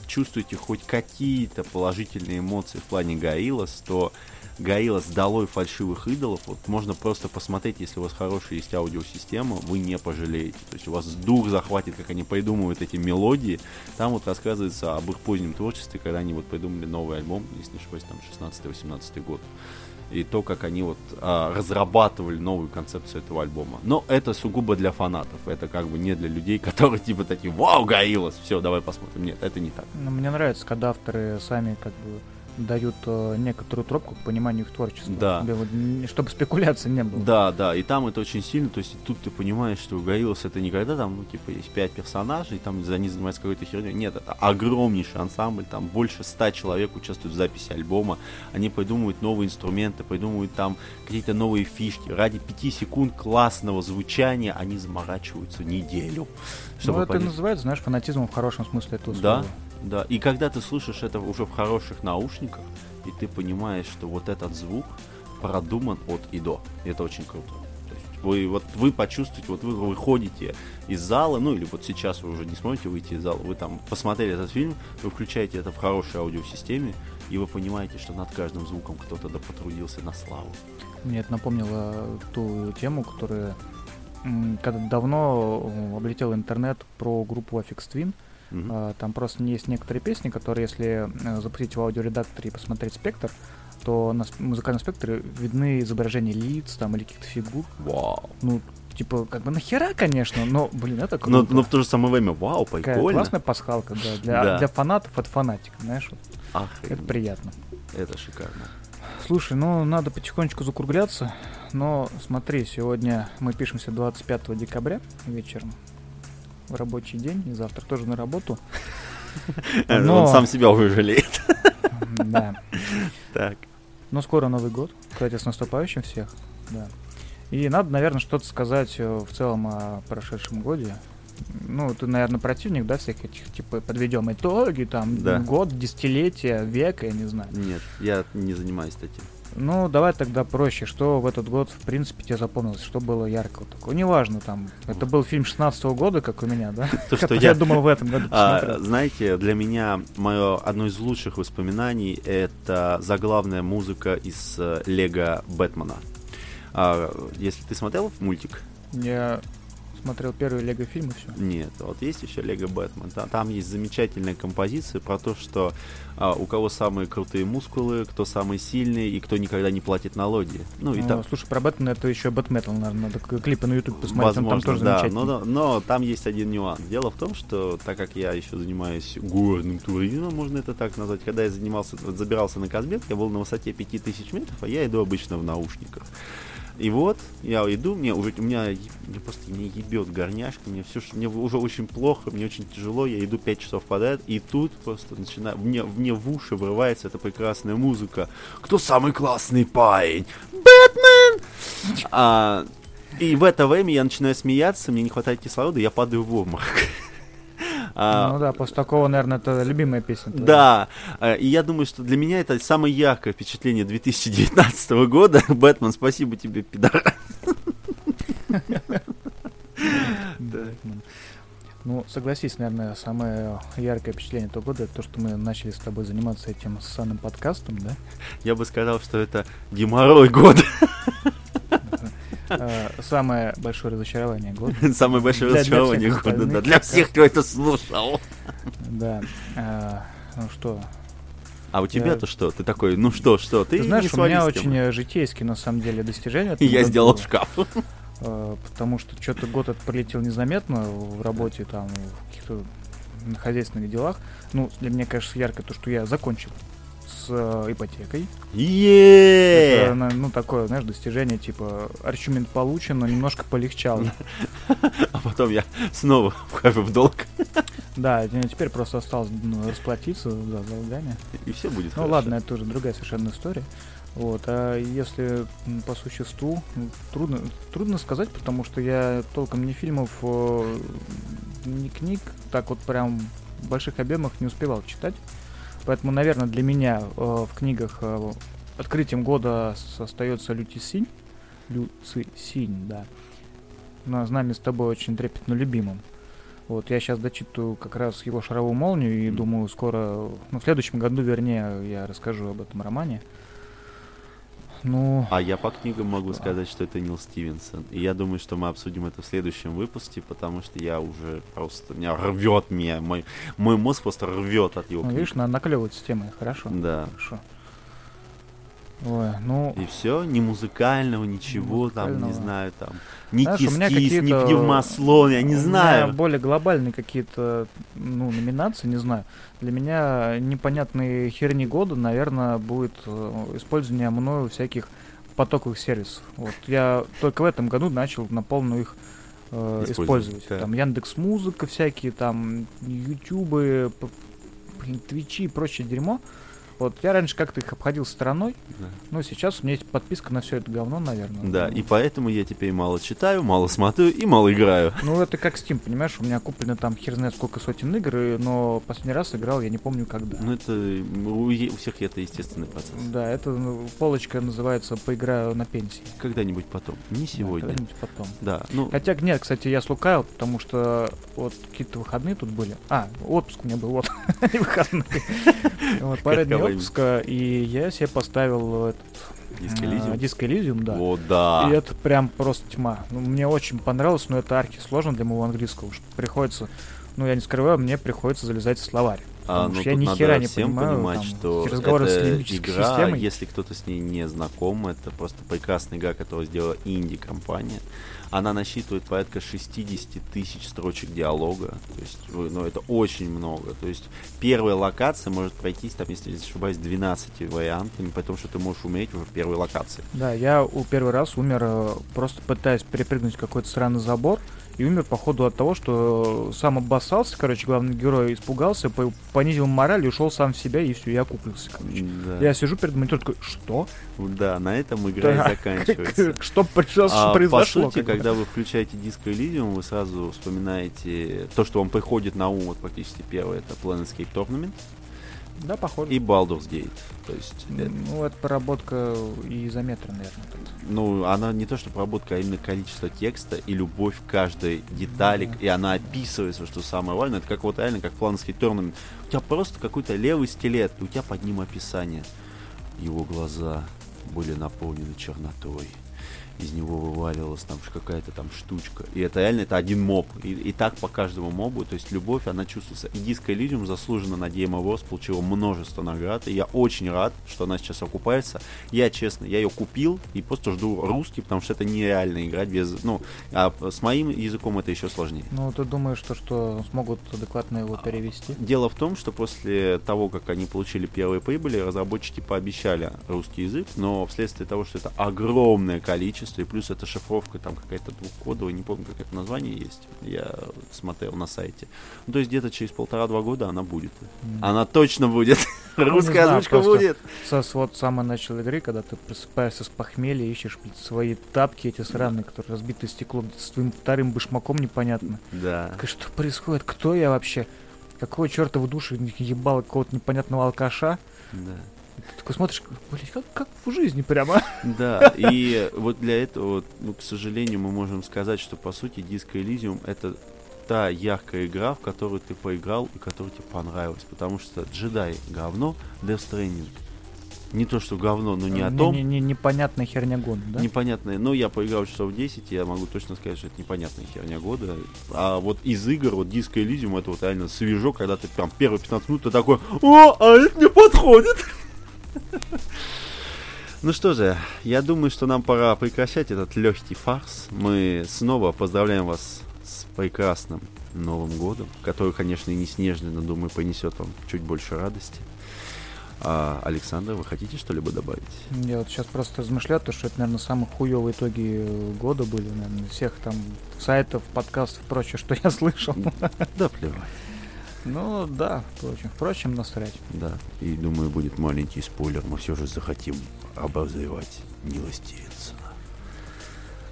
чувствуете хоть какие-то положительные эмоции в плане Гаилас, то Гаилас долой фальшивых идолов, вот можно просто посмотреть, если у вас хорошая есть аудиосистема, вы не пожалеете. То есть у вас дух захватит, как они придумывают эти мелодии. Там вот рассказывается об их позднем творчестве, когда они вот придумали новый альбом, если не ошибаюсь, там 16-18 год. И то, как они вот а, разрабатывали новую концепцию этого альбома. Но это сугубо для фанатов. Это как бы не для людей, [LAUGHS] которые типа такие, вау, Гаилас, все, давай посмотрим. Нет, это не так. Ну, мне нравится, когда авторы сами как бы дают э, некоторую тропку к пониманию их творчества. Да. Чтобы, вот н- чтобы спекуляций не было. Да, да, и там это очень сильно, то есть тут ты понимаешь, что Гориллас это не когда там, ну, типа, есть пять персонажей, там за них занимается какой-то херней. Нет, это огромнейший ансамбль, там больше ста человек участвуют в записи альбома, они придумывают новые инструменты, придумывают там какие-то новые фишки. Ради пяти секунд классного звучания они заморачиваются неделю. Ну, Чтобы это понять. называется, знаешь, фанатизмом в хорошем смысле этого слова. да. И когда ты слышишь это уже в хороших наушниках, и ты понимаешь, что вот этот звук продуман от и до. И это очень круто. То есть вы, вот, вы почувствуете, вот вы выходите из зала, ну или вот сейчас вы уже не сможете выйти из зала, вы там посмотрели этот фильм, вы включаете это в хорошей аудиосистеме, и вы понимаете, что над каждым звуком кто-то да потрудился на славу. Мне это напомнило ту тему, которая когда давно э, облетел интернет про группу Affix Twin. А, Там просто есть некоторые песни, которые, если э, запустить в аудиоредакторе и посмотреть спектр, то на музыкальном спектре видны изображения лиц там или каких-то фигур. Вау. Ну, типа, как бы нахера, конечно, но, блин, это Но, круто. но в то же самое время, вау, Такая прикольно. классная пасхалка, да, для, Да. для фанатов от фанатика, знаешь, вот, Охренеть. это приятно. Это шикарно. Слушай, ну надо потихонечку закругляться, но смотри, сегодня мы пишемся 25 декабря вечером в рабочий день, и завтра тоже на работу. [LAUGHS] Но- Он сам себя уже жалеет. [LAUGHS] Да. Так. Но скоро Новый год. Кстати, с наступающим всех. Да. И надо, наверное, что-то сказать э, в целом о прошедшем годе. Ну, ты, наверное, противник, да, всех этих, типа, подведем итоги, там, Да. год, десятилетие, век, я не знаю. Нет, я не занимаюсь этим. Ну, давай тогда проще. Что в этот год, в принципе, тебе запомнилось? Что было яркого такого? Неважно, там, это был фильм 16 года, как у меня, да? [LAUGHS] То, что я- думал в этом году А, знаете, для меня мое одно из лучших воспоминаний это заглавная музыка из э, Лего Бэтмена. А, если ты смотрел мультик? Я смотрел первый Лего фильм и все. Нет, вот есть еще Лего Бэтмен. Та- Там есть замечательная композиция про то, что а, у кого самые крутые мускулы, кто самый сильный и кто никогда не платит налоги. Ну и там Слушай, про Бэтмена это еще Бэтметал, наверное, надо клипы на YouTube посмотреть, он там Возможно, тоже да, замечательный. но, но там есть один нюанс. Дело в том, что так как я еще занимаюсь горным туризмом, можно это так назвать, когда я занимался, вот забирался на Казбек, я был на высоте 5000 метров, а я иду обычно в наушниках. И вот, я иду, мне у меня, мне просто не ебет горняшка, мне все, мне уже очень плохо, мне очень тяжело, я иду 5 часов подряд, и тут просто начинаю, мне, мне в уши врывается эта прекрасная музыка. Кто самый классный парень? Бэтмен! А, и в это время я начинаю смеяться, мне не хватает кислорода, я падаю в обморок. А, Ну да, после такого, наверное, это любимая песня. твоя. да, э, и я думаю, что для меня это самое яркое впечатление 2019 [LAUGHS] года. Бэтмен, спасибо тебе, пидор. [LAUGHS] Ну, согласись, наверное, самое яркое впечатление этого года это то, что мы начали с тобой заниматься этим ссаным подкастом, да? Я бы сказал, что это геморрой года. Э, Самое большое разочарование года. [LAUGHS] Самое большое Для- для разочарование всех года, да, для всех, кто это слушал. Да. Э, Ну что, А у тебя-то что? Ты такой, ну что, что? Ты, ты знаешь, у меня очень житейские, на самом деле, достижения. я сделал шкаф. Э, потому что что-то год этот пролетел незаметно в работе, там, в каких-то хозяйственных делах. Ну, для меня, конечно, ярко то, что я закончил с э, ипотекой. Это, Еее! на- ну, такое, знаешь, достижение, типа, арчумент получен, но немножко полегчало. [LAUGHS] А потом я снова [LAUGHS] вхожу в долг, Да, теперь просто осталось ну, расплатиться за долгами. и все будет Ну хорошо. ладно, это уже другая совершенно история. Вот, а если по существу, трудно, трудно сказать, потому что я толком ни фильмов, э, ни книг так вот прям в больших объемах не успевал читать. Поэтому, наверное, для меня э, в книгах э, открытием года остается Люти Синь. Люци Синь, да. Но нами с тобой очень трепетно любимым. Вот, я сейчас дочитываю как раз его «Шаровую молнию» и Мгм. думаю, скоро, ну, в следующем году, вернее, я расскажу об этом романе. Ну, А я по книгам могу Да. сказать, что это Нил Стивенсон. И я думаю, что мы обсудим это в следующем выпуске, потому что я уже просто... Меня рвет меня. Мой, мой мозг просто рвет от его ну, книг. видишь, наклевывать с темой, хорошо. Да. Хорошо. Ой, ну, И все, ни музыкального, ничего там, не Музыкального. знаю, там, ни Знаешь, у меня кис-кис, ни пневмослон, я не у меня знаю. более глобальные какие-то, ну, номинации, не знаю. Для меня непонятные херни года, наверное, будет э, использование мною всяких потоковых сервисов. Вот я только в этом году начал на полную их э, Использовать, использовать. Там Яндекс Музыка всякие, там Ютубы, Твичи и прочее дерьмо. Вот я раньше как-то их обходил стороной, Да. но сейчас у меня есть подписка на все это говно, наверное. Да, и поэтому я теперь мало читаю, мало смотрю и мало играю. Ну, это как Steam, понимаешь? У меня куплено там хер знает сколько сотен игр, но последний раз играл, я не помню когда. Ну, это у, у всех это естественный процесс. Да, это ну, полочка называется «Поиграю на пенсии». Когда-нибудь потом, не Да, сегодня. когда-нибудь потом. Да, ну, Хотя, нет, кстати, я слукавил, потому что вот какие-то выходные тут были. А, отпуск у меня был, вот, [LAUGHS] не выходные. [LAUGHS] Вот, пару отпуска, и я себе поставил этот... А, Elysium. Disco Elysium, да. О, да. И это прям просто тьма. Ну, мне очень понравилось, но это архи сложно для моего английского, что приходится, ну, я не скрываю, мне приходится залезать в словарь. А, ну, я тут ни надо хера не всем понимаю, понимать, там, что это игра, системой. если кто-то с ней не знаком, это просто прекрасная игра, которую сделала инди-компания. Она насчитывает порядка 60 тысяч строчек диалога. То есть, ну, это очень много. То есть, первая локация может пройтись, там, если не ошибаюсь, 12 вариантами, потому что ты можешь умереть уже в первой локации. Да, я у первый раз умер, э, просто пытаясь перепрыгнуть какой-то сраный забор, и умер, походу, от того, что сам обоссался, короче, главный герой испугался, по- понизил мораль и ушел сам в себя, и все, я куплился, короче. Да. Я сижу перед монитором такой, что? Да, на этом игра и Так, заканчивается. [LAUGHS] Что произошло? А, по сути, когда вы включаете диско Elysium, вы сразу вспоминаете то, что вам приходит на ум, вот практически первое, это Planescape Tournament Да, похоже. и Baldur's Gate. То есть, э, Ну, это проработка и изометра, наверное, тут. ну, она не то, что проработка, а именно количество текста и любовь к каждой детали, Да. и она описывается, что самое важное. Это как вот реально, как Planescape Tournament. У тебя просто какой-то левый скелет, и у тебя под ним описание. Его глаза были наполнены чернотой. Из него вываливалась там какая-то там штучка. И это реально это один моб. И, и так по каждому мобу. То есть любовь, она чувствуется. И Disco Elysium заслуженно на Game Awards получила множество наград. И я очень рад, что она сейчас окупается. Я, честно, я ее купил и просто жду русский, потому что это нереально играть без... Ну, а с моим языком это еще сложнее. Ну, ты думаешь, что, что смогут адекватно его перевести? Дело в том, что после того, как они получили первые прибыли, разработчики пообещали русский язык, но вследствие того, что это огромное количество, качестве, и плюс эта шифровка там какая-то двухкодовая, не помню, как это название есть, я смотрел на сайте. Ну, то есть где-то через полтора-два года она будет. М. Она точно будет. [LAUGHS] не Русская знаю, озвучка будет. Со, с вот самого начала игры, когда ты просыпаешься с похмелья, ищешь блядь, свои тапки эти сраные, которые разбиты стеклом, с твоим вторым башмаком непонятно. Да. Так что происходит? Кто я вообще? Какого черта в душе ебало какого-то непонятного алкаша? Да. Ты такой смотришь, блядь, как, как в жизни прямо. Да, и вот для этого, вот, ну, к сожалению, мы можем сказать, что по сути Disco Elysium это та яркая игра, в которую ты поиграл и которая тебе понравилась. Потому что джедай говно, Death Stranding. Не то, что говно, но не о том. Не, не- непонятная херня года, да? Непонятное. Ну, я поиграл часов 10, я могу точно сказать, что это непонятная херня года. А вот из игр, вот Disco Elysium, это вот реально свежо, когда ты прям первые 15 минут ты такой, о, а это мне подходит. Ну что же, я думаю, что нам пора прекращать этот легкий фарс. Мы снова поздравляем вас с прекрасным Новым годом, который, конечно, и не снежный, но, думаю, принесет вам чуть больше радости. А, Александр, вы хотите что-либо добавить? Я вот сейчас просто размышляю, то, что это, наверное, самые хуевые итоги года были, наверное, всех там сайтов, подкастов и прочее, что я слышал. Да, плевать. Ну, да, впрочем, впрочем, насрать. Да, и думаю, будет маленький спойлер, мы все же захотим обозревать Нила Стивенсона.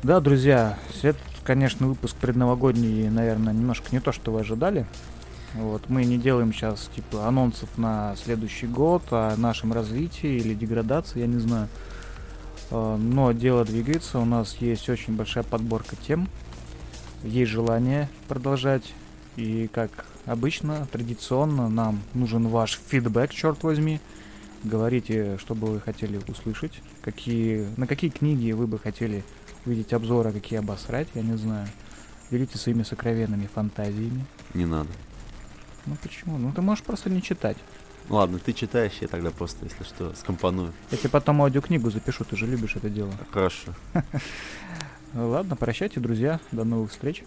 Да, друзья, этот, конечно, выпуск предновогодний, наверное, немножко не то, что вы ожидали. Вот, мы не делаем сейчас, типа, анонсов на следующий год, о нашем развитии или деградации, я не знаю. Э, Но дело двигается, у нас есть очень большая подборка тем, есть желание продолжать, и как обычно, традиционно, нам нужен ваш фидбэк, черт возьми. Говорите, что бы вы хотели услышать, какие, на какие книги вы бы хотели увидеть обзоры, а какие обосрать, я не знаю. Делитесь своими сокровенными фантазиями. Не надо. Ну почему? Ну ты можешь просто не читать. Ладно, ты читаешь, я тогда просто, если что, скомпоную. Я тебе потом аудиокнигу запишу, ты же любишь это дело. Хорошо. [LAUGHS] Ладно, прощайте, друзья. До новых встреч.